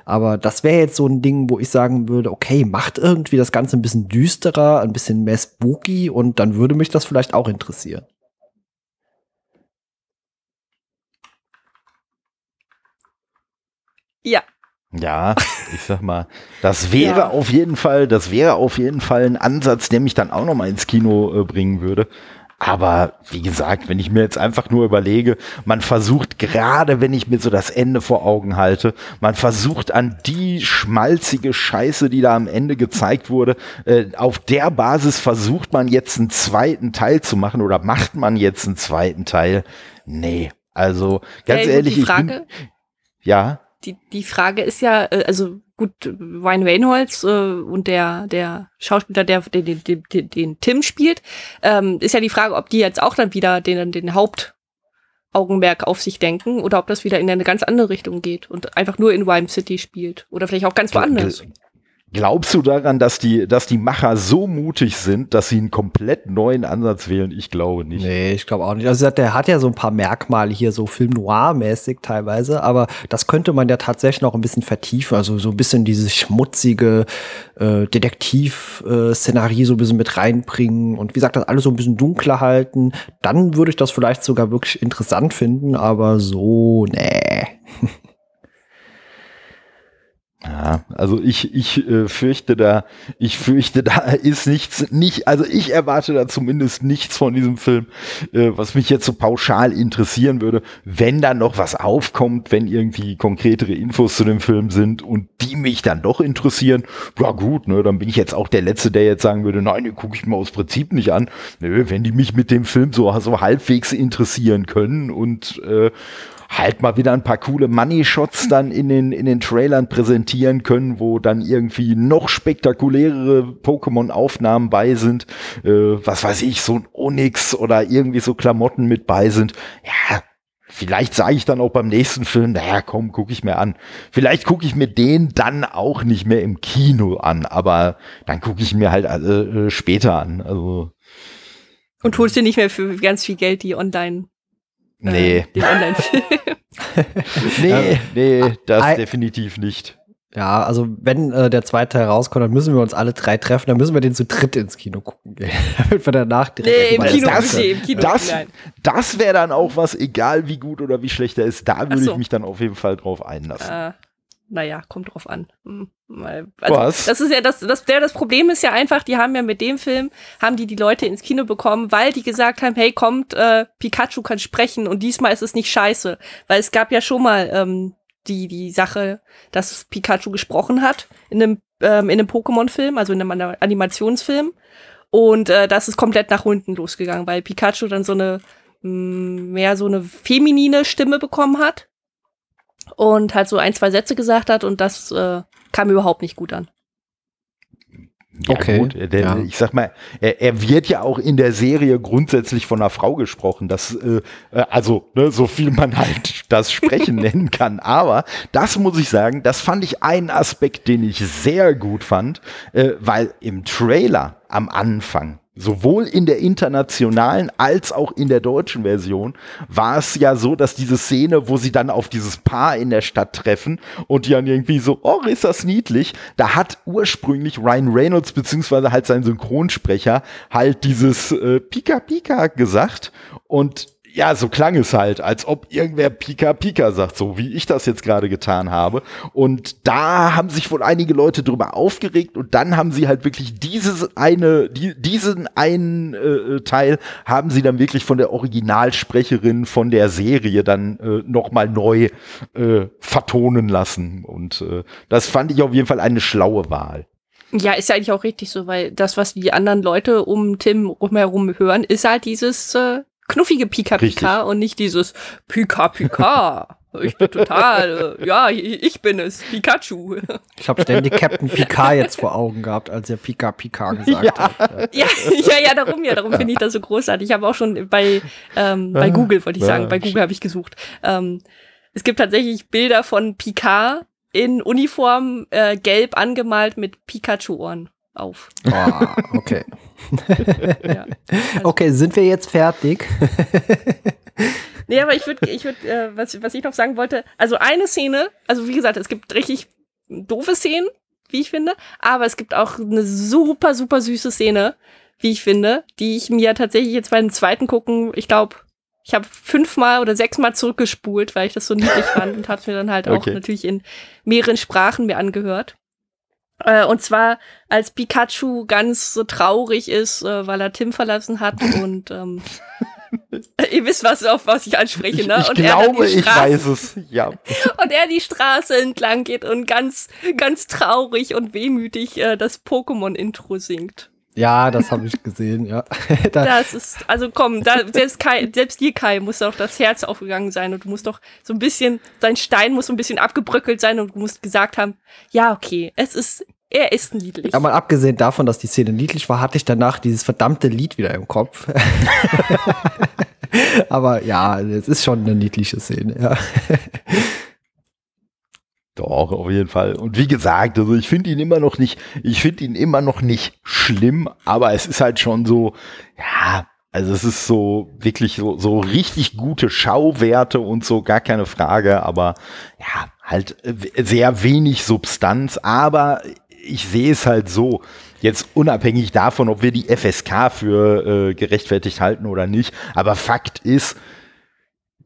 Aber das wäre jetzt so ein Ding, wo ich sagen würde, okay, macht irgendwie das Ganze ein bisschen düsterer, ein bisschen mehr spooky und dann würde mich das vielleicht auch interessieren. Ja, ja, ich sag mal, das wäre ja. auf jeden Fall, das wäre auf jeden Fall ein Ansatz, der mich dann auch noch mal ins Kino äh, bringen würde. Aber wie gesagt, wenn ich mir jetzt einfach nur überlege, man versucht gerade, wenn ich mir so das Ende vor Augen halte, man versucht an die schmalzige Scheiße, die da am Ende gezeigt wurde, äh, auf der Basis versucht man jetzt einen zweiten Teil zu machen oder macht man jetzt einen zweiten Teil? Nee, also ganz ja, ehrlich, Frage, ich bin, ja. Die, die Frage ist ja, äh, also gut, Ryan Reynolds äh, und der, der Schauspieler, der den, den, den, den Tim spielt, ähm, ist ja die Frage, ob die jetzt auch dann wieder den, den Hauptaugenmerk auf sich denken oder ob das wieder in eine ganz andere Richtung geht und einfach nur in Rhyme City spielt oder vielleicht auch ganz woanders. Glaubst du daran, dass die, dass die Macher so mutig sind, dass sie einen komplett neuen Ansatz wählen? Ich glaube nicht. Nee, ich glaube auch nicht. Also der hat ja so ein paar Merkmale hier, so Film Noir-mäßig teilweise, aber das könnte man ja tatsächlich noch ein bisschen vertiefen. Also so ein bisschen dieses schmutzige äh, Detektiv-Szenario so ein bisschen mit reinbringen und wie gesagt, das alles so ein bisschen dunkler halten. Dann würde ich das vielleicht sogar wirklich interessant finden, aber so, nee. Ja, also ich, ich äh, fürchte da, ich fürchte, da ist nichts, nicht, also ich erwarte da zumindest nichts von diesem Film, äh, was mich jetzt so pauschal interessieren würde. Wenn da noch was aufkommt, wenn irgendwie konkretere Infos zu dem Film sind und die mich dann doch interessieren, ja gut, ne, dann bin ich jetzt auch der Letzte, der jetzt sagen würde, nein, den gucke ich mir aus Prinzip nicht an. Nö, wenn die mich mit dem Film so, so halbwegs interessieren können und äh, halt mal wieder ein paar coole Money-Shots dann in den, in den Trailern präsentieren können, wo dann irgendwie noch spektakulärere Pokémon-Aufnahmen bei sind. Äh, was weiß ich, so ein Onyx oder irgendwie so Klamotten mit bei sind. Ja, Vielleicht sage ich dann auch beim nächsten Film, naja, komm, gucke ich mir an. Vielleicht gucke ich mir den dann auch nicht mehr im Kino an, aber dann gucke ich mir halt äh, später an. Also und holst dir nicht mehr für ganz viel Geld die online Nee. Äh, den Online-Film. nee, nee, das I definitiv nicht. Ja, also wenn äh, der zweite Teil rauskommt, dann müssen wir uns alle drei treffen, dann müssen wir den zu dritt ins Kino gucken gehen. Damit wir danach direkt nee, im Kino, das, nee, im Kino. Das, das wäre dann auch was, egal wie gut oder wie schlecht er ist, da würde so. ich mich dann auf jeden Fall drauf einlassen. Äh, naja, kommt drauf an. Hm, also, Was? Das ist ja das, das, der, das Problem ist ja einfach, die haben ja mit dem Film, haben die die Leute ins Kino bekommen, weil die gesagt haben, hey, kommt, äh, Pikachu kann sprechen und diesmal ist es nicht scheiße. Weil es gab ja schon mal ähm, die, die Sache, dass Pikachu gesprochen hat in einem, ähm, in einem Pokémon-Film, also in einem Animationsfilm. Und äh, das ist komplett nach unten losgegangen, weil Pikachu dann so eine mh, mm, mehr so eine feminine Stimme bekommen hat und halt so ein, zwei Sätze gesagt hat und das äh, kam überhaupt nicht gut an. Ja, okay. Gut, der, ja. ich sag mal, er, er, wird ja auch in der Serie grundsätzlich von einer Frau gesprochen. Das, äh, äh also, ne, so viel man halt das Sprechen nennen kann. Aber das muss ich sagen, das fand ich einen Aspekt, den ich sehr gut fand, äh, weil im Trailer am Anfang sowohl in der internationalen als auch in der deutschen Version war es ja so, dass diese Szene, wo sie dann auf dieses Paar in der Stadt treffen und die dann irgendwie so, oh, ist das niedlich, da hat ursprünglich Ryan Reynolds beziehungsweise halt sein Synchronsprecher halt dieses äh, Pika Pika gesagt und ja, so klang es halt, als ob irgendwer Pika Pika sagt, so wie ich das jetzt gerade getan habe. Und da haben sich wohl einige Leute drüber aufgeregt und dann haben sie halt wirklich dieses eine, die, diesen einen äh, Teil haben sie dann wirklich von der Originalsprecherin von der Serie dann äh, nochmal neu äh, vertonen lassen. Und äh, das fand ich auf jeden Fall eine schlaue Wahl. Ja, ist ja eigentlich auch richtig so, weil das, was die anderen Leute um Tim rumherum hören, ist halt dieses äh, knuffige Pika Pika Richtig. und nicht dieses Pika Pika. Ich bin total, äh, ja, ich bin es, Pikachu. Ich habe ständig Captain Pika jetzt vor Augen gehabt, als er Pika Pika gesagt ja. hat. Ja, ja, ja, darum ja, darum finde ich das so großartig. Ich habe auch schon bei, ähm, bei Google, wollte ich sagen, bei Google habe ich gesucht. Ähm, es gibt tatsächlich Bilder von Pika in Uniform, äh, gelb angemalt mit Pikachu-Ohren auf. Oh, okay. Ja, also. Okay, sind wir jetzt fertig? Nee, aber ich würde, ich würde, äh, was, was ich noch sagen wollte, also eine Szene, also wie gesagt, es gibt richtig doofe Szenen, wie ich finde, aber es gibt auch eine super, super süße Szene, wie ich finde, die ich mir tatsächlich jetzt beim zweiten gucken, ich glaube, ich habe fünfmal oder sechsmal zurückgespult, weil ich das so niedlich fand und habe es mir dann halt auch okay. natürlich in mehreren Sprachen mir angehört. Äh, und zwar als Pikachu ganz so traurig ist, äh, weil er Tim verlassen hat und ähm, Ihr wisst, was, auf was ich anspreche, ne? Ich, ich glaube, ich weiß es, ja. Und er die Straße entlang geht und ganz, ganz traurig und wehmütig äh, das Pokémon-Intro singt. Ja, das habe ich gesehen, ja. da das ist, also komm, da, selbst, Kai, selbst dir, Kai, muss doch das Herz aufgegangen sein und du musst doch so ein bisschen, dein Stein muss so ein bisschen abgebröckelt sein und du musst gesagt haben, ja, okay, es ist er ist niedlich. Mal abgesehen davon, dass die Szene niedlich war, hatte ich danach dieses verdammte Lied wieder im Kopf. Aber ja, es ist schon eine niedliche Szene, ja. Doch, auf jeden Fall. Und wie gesagt, also ich finde ihn immer noch nicht, ich finde ihn immer noch nicht schlimm, aber es ist halt schon so, ja, also es ist so wirklich so, so richtig gute Schauwerte und so, gar keine Frage, aber ja, halt sehr wenig Substanz, aber ich sehe es halt so, jetzt unabhängig davon, ob wir die FSK für äh, gerechtfertigt halten oder nicht, aber Fakt ist,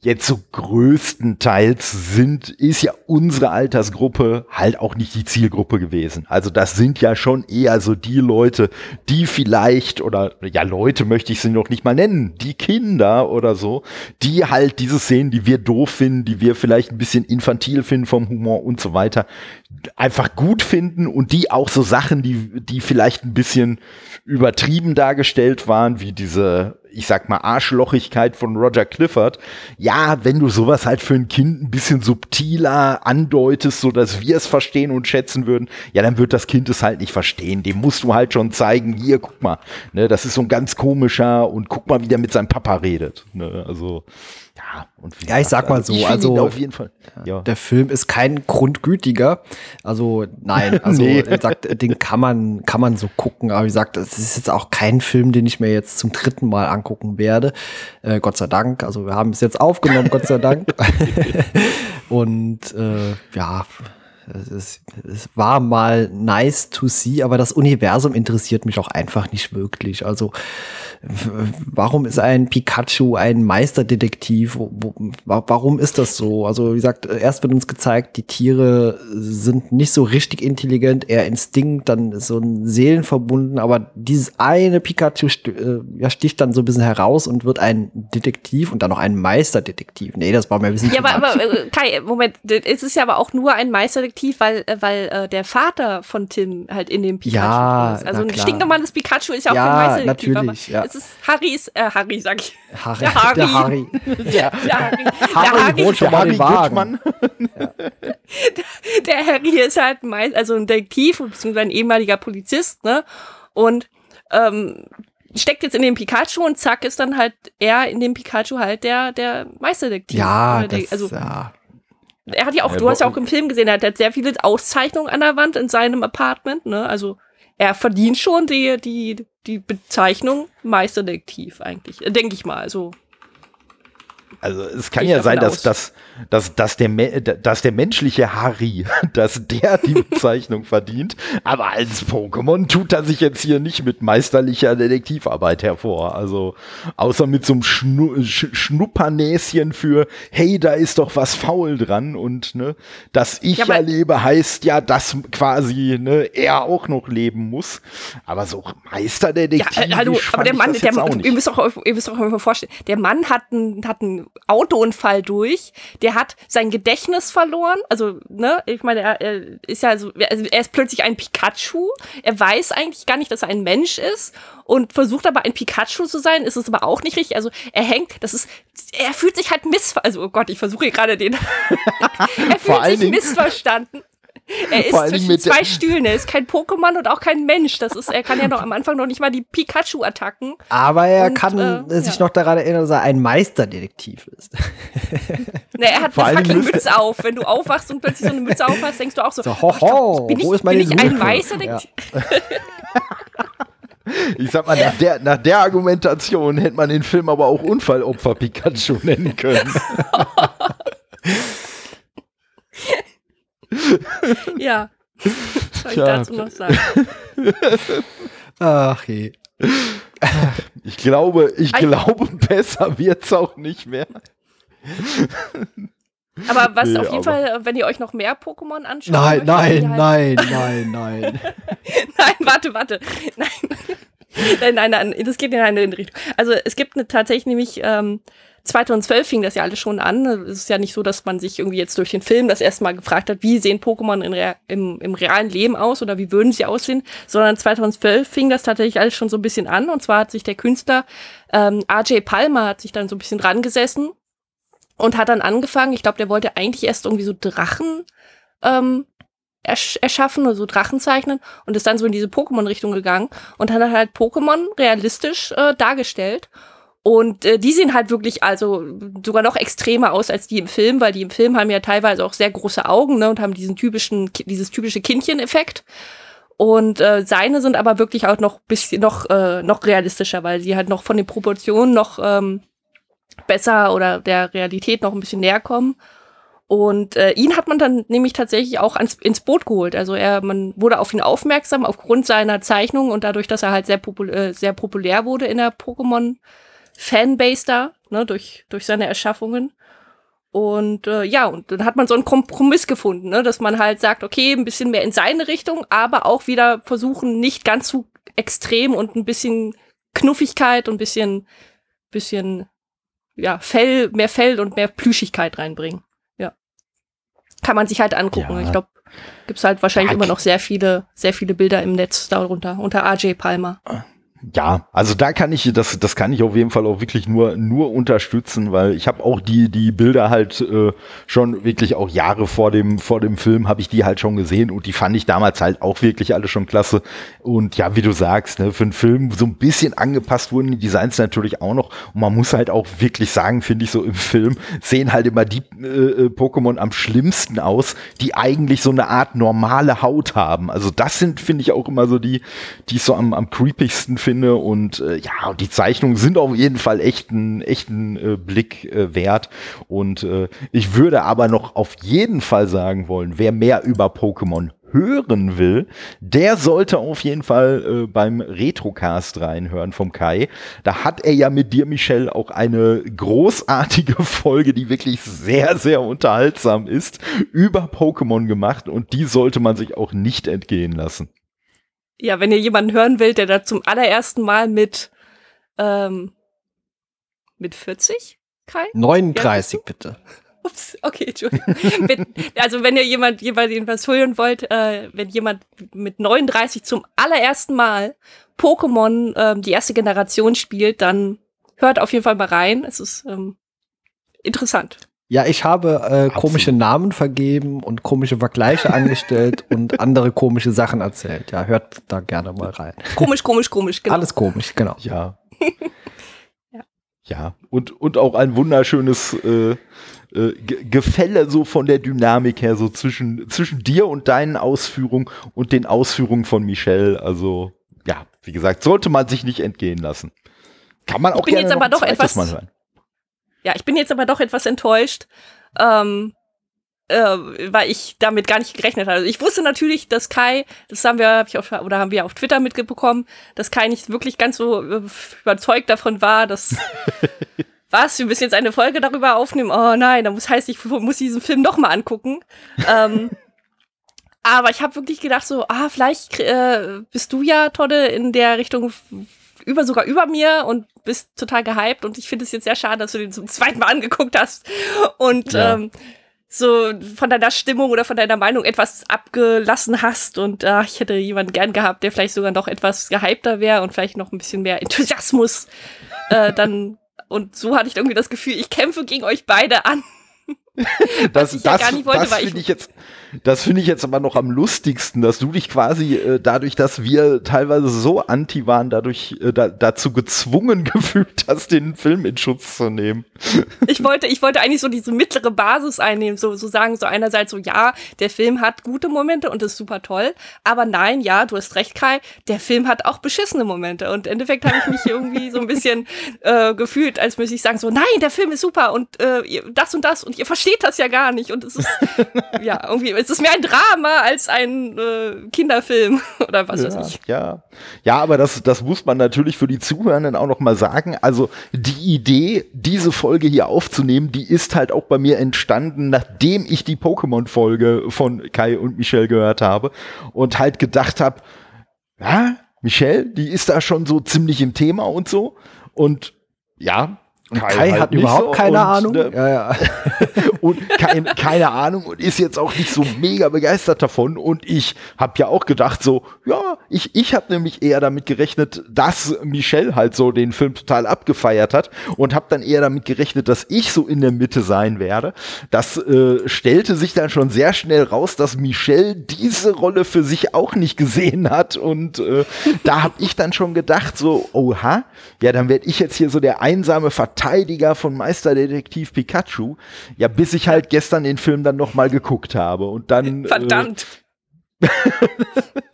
jetzt so größtenteils sind, ist ja unsere Altersgruppe halt auch nicht die Zielgruppe gewesen. Also das sind ja schon eher so die Leute, die vielleicht, oder ja, Leute möchte ich sie noch nicht mal nennen, die Kinder oder so, die halt diese Szenen, die wir doof finden, die wir vielleicht ein bisschen infantil finden vom Humor und so weiter, einfach gut finden und die auch so Sachen, die, die vielleicht ein bisschen übertrieben dargestellt waren, wie diese ich sag mal, Arschlochigkeit von Roger Clifford. Ja, wenn du sowas halt für ein Kind ein bisschen subtiler andeutest, so dass wir es verstehen und schätzen würden, ja, dann wird das Kind es halt nicht verstehen. Dem musst du halt schon zeigen, hier, guck mal, ne, das ist so ein ganz komischer und guck mal, wie der mit seinem Papa redet. Ne, also, ja, und ja, ich sag mal so, ich also auf jeden Fall. Ja. Der Film ist kein grundgütiger. Also nein, also nee. sagt, den kann man kann man so gucken. Aber wie gesagt, das ist jetzt auch kein Film, den ich mir jetzt zum dritten Mal angucken werde. Äh, Gott sei Dank. Also wir haben es jetzt aufgenommen, Gott sei Dank. und äh, ja, es, es, war mal nice to see, aber das Universum interessiert mich auch einfach nicht wirklich. Also warum ist ein Pikachu ein Meisterdetektiv? Warum ist das so? Also wie gesagt, erst wird uns gezeigt, die Tiere sind nicht so richtig intelligent, eher Instinkt, dann so ein Seelenverbunden, aber dieses eine Pikachu äh, sticht dann so ein bisschen heraus und wird ein Detektiv und dann noch ein Meisterdetektiv. Nee, das war mir ein bisschen Ja, aber, aber äh, Kai, Moment, es ist ja aber auch nur ein Meisterdetektiv, weil, äh, weil äh, der Vater von Tim halt in dem Pikachu ja, ist. Also ein stinknormales Pikachu ist ja auch ja, kein Meisterdetektiv. Natürlich, ja es ist Harrys, äh, Harry, sag ich. Harry. Der Harry. Der Harry. Der, der Harry. Harry, Harry holt schon mal den Wagen. ja. der, der Harry ist halt meist, also ein Detektiv, beziehungsweise ein ehemaliger Polizist, ne? Und ähm, steckt jetzt in den Pikachu und zack ist dann halt er in dem Pikachu halt der, der Meisterdetektiv. Ja, der, das, also, ja. Er hat ja auch, ja, du hast ja auch im Film gesehen, er hat sehr viele Auszeichnungen an der Wand in seinem Apartment, ne? Also er verdient schon die, die, die Bezeichnung Meisterdetektiv eigentlich, denke ich mal. Also also es kann ja sein, dass, dass, dass, dass, der, dass der menschliche Harry, dass der die Bezeichnung verdient, aber als Pokémon tut er sich jetzt hier nicht mit meisterlicher Detektivarbeit hervor. Also außer mit so einem Schnu Schnuppernäschen für, hey, da ist doch was faul dran und ne, dass ich ja, erlebe, heißt ja, dass quasi ne, er auch noch leben muss. Aber so Meisterdetektiv. Ja, äh, hallo, aber der Mann, der, ihr müsst, auch, ihr müsst auch mal vorstellen, der Mann hat einen, hat einen Autounfall durch. Der hat sein Gedächtnis verloren. Also, ne, ich meine, er, er ist ja so, also er ist plötzlich ein Pikachu. Er weiß eigentlich gar nicht, dass er ein Mensch ist und versucht aber ein Pikachu zu sein, ist es aber auch nicht richtig. Also er hängt, das ist, er fühlt sich halt missverstanden. Also, oh Gott, ich versuche gerade den. er fühlt sich missverstanden. Er ist zwischen zwei Stühlen. Er ist kein Pokémon und auch kein Mensch. Das ist, er kann ja noch am Anfang noch nicht mal die Pikachu-Attacken. Aber er und, kann äh, sich ja. noch daran erinnern, dass er ein Meisterdetektiv ist. Na, er hat Vor eine fucking Mütze auf. Wenn du aufwachst und plötzlich so eine Mütze aufhast, denkst du auch so, so ho, ho, bin ich, wo ist meine bin ich ein Meisterdetektiv? Ja. Ich sag mal, nach der, nach der Argumentation hätte man den Film aber auch Unfallopfer Pikachu nennen können. ja. Was soll ich ja. dazu noch sagen? Ach je. Ich glaube, ich Ein glaube, besser wird's auch nicht mehr. Aber was nee, auf jeden Fall, wenn ihr euch noch mehr Pokémon anschaut. Nein, nein, halt nein, nein, nein. nein, warte, warte. Nein. nein, nein, nein, das geht in eine Richtung. Also es gibt eine, tatsächlich nämlich ähm, 2012 fing das ja alles schon an. Es ist ja nicht so, dass man sich irgendwie jetzt durch den Film das erste Mal gefragt hat, wie sehen Pokémon im, im realen Leben aus oder wie würden sie aussehen, sondern 2012 fing das tatsächlich alles schon so ein bisschen an. Und zwar hat sich der Künstler ähm, RJ Palmer hat sich dann so ein bisschen dran gesessen und hat dann angefangen, ich glaube, der wollte eigentlich erst irgendwie so Drachen ähm, ersch erschaffen oder so Drachen zeichnen und ist dann so in diese Pokémon-Richtung gegangen und hat halt Pokémon realistisch äh, dargestellt. Und äh, die sehen halt wirklich also sogar noch extremer aus als die im Film, weil die im Film haben ja teilweise auch sehr große Augen ne, und haben diesen typischen, dieses typische Kindchen-Effekt. Und äh, seine sind aber wirklich auch noch bisschen noch äh, noch realistischer, weil sie halt noch von den Proportionen noch ähm, besser oder der Realität noch ein bisschen näher kommen. Und äh, ihn hat man dann nämlich tatsächlich auch ans, ins Boot geholt. Also er, man wurde auf ihn aufmerksam aufgrund seiner Zeichnung und dadurch, dass er halt sehr, popul äh, sehr populär wurde in der Pokémon Fanbase da, ne, durch, durch seine Erschaffungen. Und äh, ja, und dann hat man so einen Kompromiss gefunden, ne, dass man halt sagt, okay, ein bisschen mehr in seine Richtung, aber auch wieder versuchen, nicht ganz zu extrem und ein bisschen Knuffigkeit und ein bisschen, bisschen, ja, Fell, mehr Fell und mehr Plüschigkeit reinbringen. Ja. Kann man sich halt angucken. Ja. Ich glaube, gibt's halt wahrscheinlich Fuck. immer noch sehr viele, sehr viele Bilder im Netz darunter, unter RJ Palmer. Ah. Ja, also da kann ich, das, das kann ich auf jeden Fall auch wirklich nur, nur unterstützen, weil ich habe auch die, die Bilder halt äh, schon wirklich auch Jahre vor dem, vor dem Film habe ich die halt schon gesehen und die fand ich damals halt auch wirklich alle schon klasse. Und ja, wie du sagst, ne, für einen Film so ein bisschen angepasst wurden die Designs natürlich auch noch. Und man muss halt auch wirklich sagen, finde ich so im Film, sehen halt immer die äh, äh, Pokémon am schlimmsten aus, die eigentlich so eine Art normale Haut haben. Also das sind, finde ich, auch immer so die, die ich so am, am creepigsten finde. Und äh, ja, die Zeichnungen sind auf jeden Fall echten, echten äh, Blick äh, wert. Und äh, ich würde aber noch auf jeden Fall sagen wollen, wer mehr über Pokémon hören will, der sollte auf jeden Fall äh, beim Retrocast reinhören vom Kai. Da hat er ja mit dir, Michelle, auch eine großartige Folge, die wirklich sehr, sehr unterhaltsam ist, über Pokémon gemacht und die sollte man sich auch nicht entgehen lassen. Ja, wenn ihr jemanden hören wollt, der da zum allerersten Mal mit, ähm, mit 40, Kai? 39, bitte. Ups, okay, Entschuldigung. wenn, also wenn ihr jemand, jemand was hören wollt, äh, wenn jemand mit 39 zum allerersten Mal Pokémon ähm, die erste Generation spielt, dann hört auf jeden Fall mal rein. Es ist ähm, interessant. Ja, ich habe äh, komische Namen vergeben und komische Vergleiche angestellt und andere komische Sachen erzählt. Ja, hört da gerne mal rein. Komisch, komisch, komisch, genau. Alles komisch, genau. Ja. ja. ja. Und, und auch ein wunderschönes äh, äh, Gefälle so von der Dynamik her, so zwischen, zwischen dir und deinen Ausführungen und den Ausführungen von Michelle. Also, ja, wie gesagt, sollte man sich nicht entgehen lassen. Kann man auch ich bin gerne jetzt aber doch etwas, Mal hören. Ja, ich bin jetzt aber doch etwas enttäuscht, ähm, äh, weil ich damit gar nicht gerechnet hatte. Also ich wusste natürlich, dass Kai, das haben wir, hab ich auf, oder haben wir auf Twitter mitbekommen, dass Kai nicht wirklich ganz so äh, überzeugt davon war, dass was, wir müssen jetzt eine Folge darüber aufnehmen. Oh nein, da muss heißt, ich muss diesen Film noch mal angucken. ähm, aber ich habe wirklich gedacht so, ah, vielleicht äh, bist du ja Todde in der Richtung über sogar über mir und bist total gehypt und ich finde es jetzt sehr schade, dass du den zum zweiten Mal angeguckt hast und ja. ähm, so von deiner Stimmung oder von deiner Meinung etwas abgelassen hast und äh, ich hätte jemanden gern gehabt, der vielleicht sogar noch etwas gehypter wäre und vielleicht noch ein bisschen mehr Enthusiasmus äh, dann und so hatte ich irgendwie das Gefühl, ich kämpfe gegen euch beide an. das, das, ja das finde ich jetzt, das finde ich jetzt aber noch am lustigsten, dass du dich quasi äh, dadurch, dass wir teilweise so anti waren, dadurch äh, da, dazu gezwungen gefühlt hast, den Film in Schutz zu nehmen. Ich wollte, ich wollte eigentlich so diese mittlere Basis einnehmen, so, so sagen, so einerseits so, ja, der Film hat gute Momente und ist super toll, aber nein, ja, du hast recht, Kai, der Film hat auch beschissene Momente und im Endeffekt habe ich mich irgendwie so ein bisschen äh, gefühlt, als müsste ich sagen, so, nein, der Film ist super und äh, das und das und ihr versteht das ja gar nicht und es ist, ja, irgendwie, es ist mehr ein Drama als ein äh, Kinderfilm oder was ja, weiß ich. Ja, ja, aber das, das muss man natürlich für die Zuhörenden auch noch mal sagen. Also die Idee, diese Folge hier aufzunehmen, die ist halt auch bei mir entstanden, nachdem ich die Pokémon-Folge von Kai und Michelle gehört habe und halt gedacht habe, ja, Michelle, die ist da schon so ziemlich im Thema und so. Und ja, und Kai, Kai halt hat überhaupt so keine Ahnung. Ne, ja, ja. und kein, keine Ahnung und ist jetzt auch nicht so mega begeistert davon. Und ich habe ja auch gedacht, so, ja, ich, ich habe nämlich eher damit gerechnet, dass Michelle halt so den Film total abgefeiert hat und habe dann eher damit gerechnet, dass ich so in der Mitte sein werde. Das äh, stellte sich dann schon sehr schnell raus, dass Michelle diese Rolle für sich auch nicht gesehen hat. Und äh, da habe ich dann schon gedacht, so, oha, ja, dann werde ich jetzt hier so der einsame Verteidiger Verteidiger von Meisterdetektiv Pikachu. Ja, bis ich halt gestern den Film dann noch mal geguckt habe und dann. Äh, Verdammt! Äh,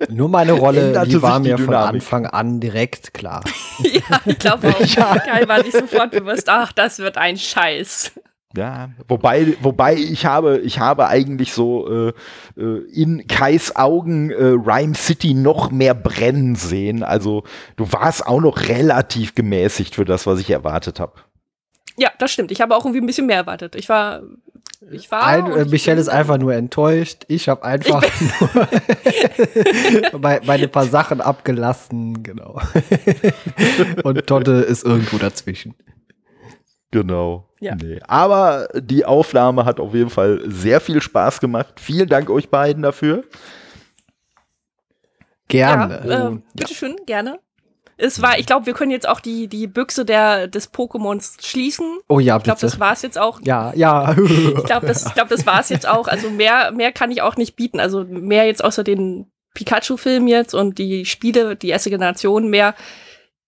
Nur meine Rolle, die war mir von Anfang an direkt klar. ja, ich glaube auch. Ja. Kai war sich sofort bewusst, ach, das wird ein Scheiß. Ja, wobei, wobei ich habe, ich habe eigentlich so äh, äh, in Kais Augen äh, Rhyme City noch mehr brennen sehen. Also du warst auch noch relativ gemäßigt für das, was ich erwartet habe. Ja, das stimmt. Ich habe auch irgendwie ein bisschen mehr erwartet. Ich war. Ich war. Ein, äh, Michelle ist einfach nur enttäuscht. Ich habe einfach ich nur ein paar Sachen abgelassen, genau. Und Totte ist irgendwo dazwischen. Genau. Ja. Nee. Aber die Aufnahme hat auf jeden Fall sehr viel Spaß gemacht. Vielen Dank euch beiden dafür. Gerne. Ja, äh, bitteschön, ja. gerne. Es war, ich glaube, wir können jetzt auch die, die Büchse der, des Pokémons schließen. Oh ja, bitte. Ich glaube, das war es jetzt auch. Ja, ja. ich glaube, das, ich glaub, das war es jetzt auch. Also mehr, mehr kann ich auch nicht bieten. Also mehr jetzt außer den Pikachu-Film jetzt und die Spiele, die erste Generation, mehr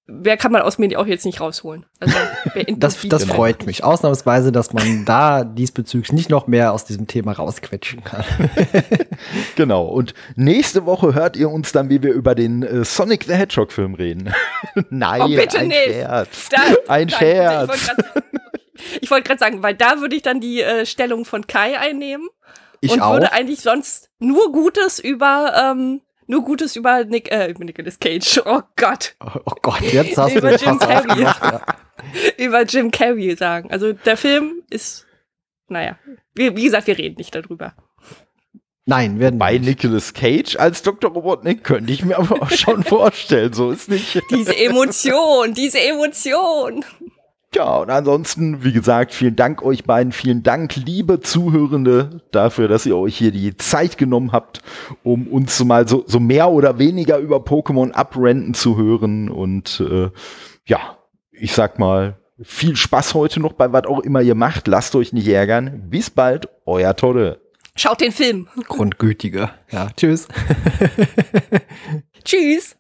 wer kann man aus mir auch jetzt nicht rausholen. Also, das das freut mich. Ausnahmsweise, dass man da diesbezüglich nicht noch mehr aus diesem Thema rausquetschen kann. genau. Und nächste Woche hört ihr uns dann, wie wir über den äh, Sonic the Hedgehog Film reden. Nein, oh, bitte ein nicht. Scherz. Da, ein nein, Scherz. Ich wollte gerade sagen, weil da würde ich dann die äh, Stellung von Kai einnehmen. Ich und auch. würde eigentlich sonst nur Gutes über ähm, nur Gutes über Nick, äh, über Nicolas Cage. Oh Gott. Oh, oh Gott, jetzt hast über du Jim Carrey. Ja. über Jim Carrey sagen. Also der Film ist, naja, wie, wie gesagt, wir reden nicht darüber. Nein, werden Bei Nicolas Cage als Dr. Robotnik könnte ich mir aber auch schon vorstellen, so ist nicht. Diese Emotion, diese Emotion. Ja, und ansonsten, wie gesagt, vielen Dank euch beiden, vielen Dank, liebe Zuhörende, dafür, dass ihr euch hier die Zeit genommen habt, um uns mal so, so mehr oder weniger über Pokémon abrenten zu hören. Und äh, ja, ich sag mal, viel Spaß heute noch bei was auch immer ihr macht. Lasst euch nicht ärgern. Bis bald, euer Todde. Schaut den Film. Grundgütiger. Ja, tschüss. tschüss.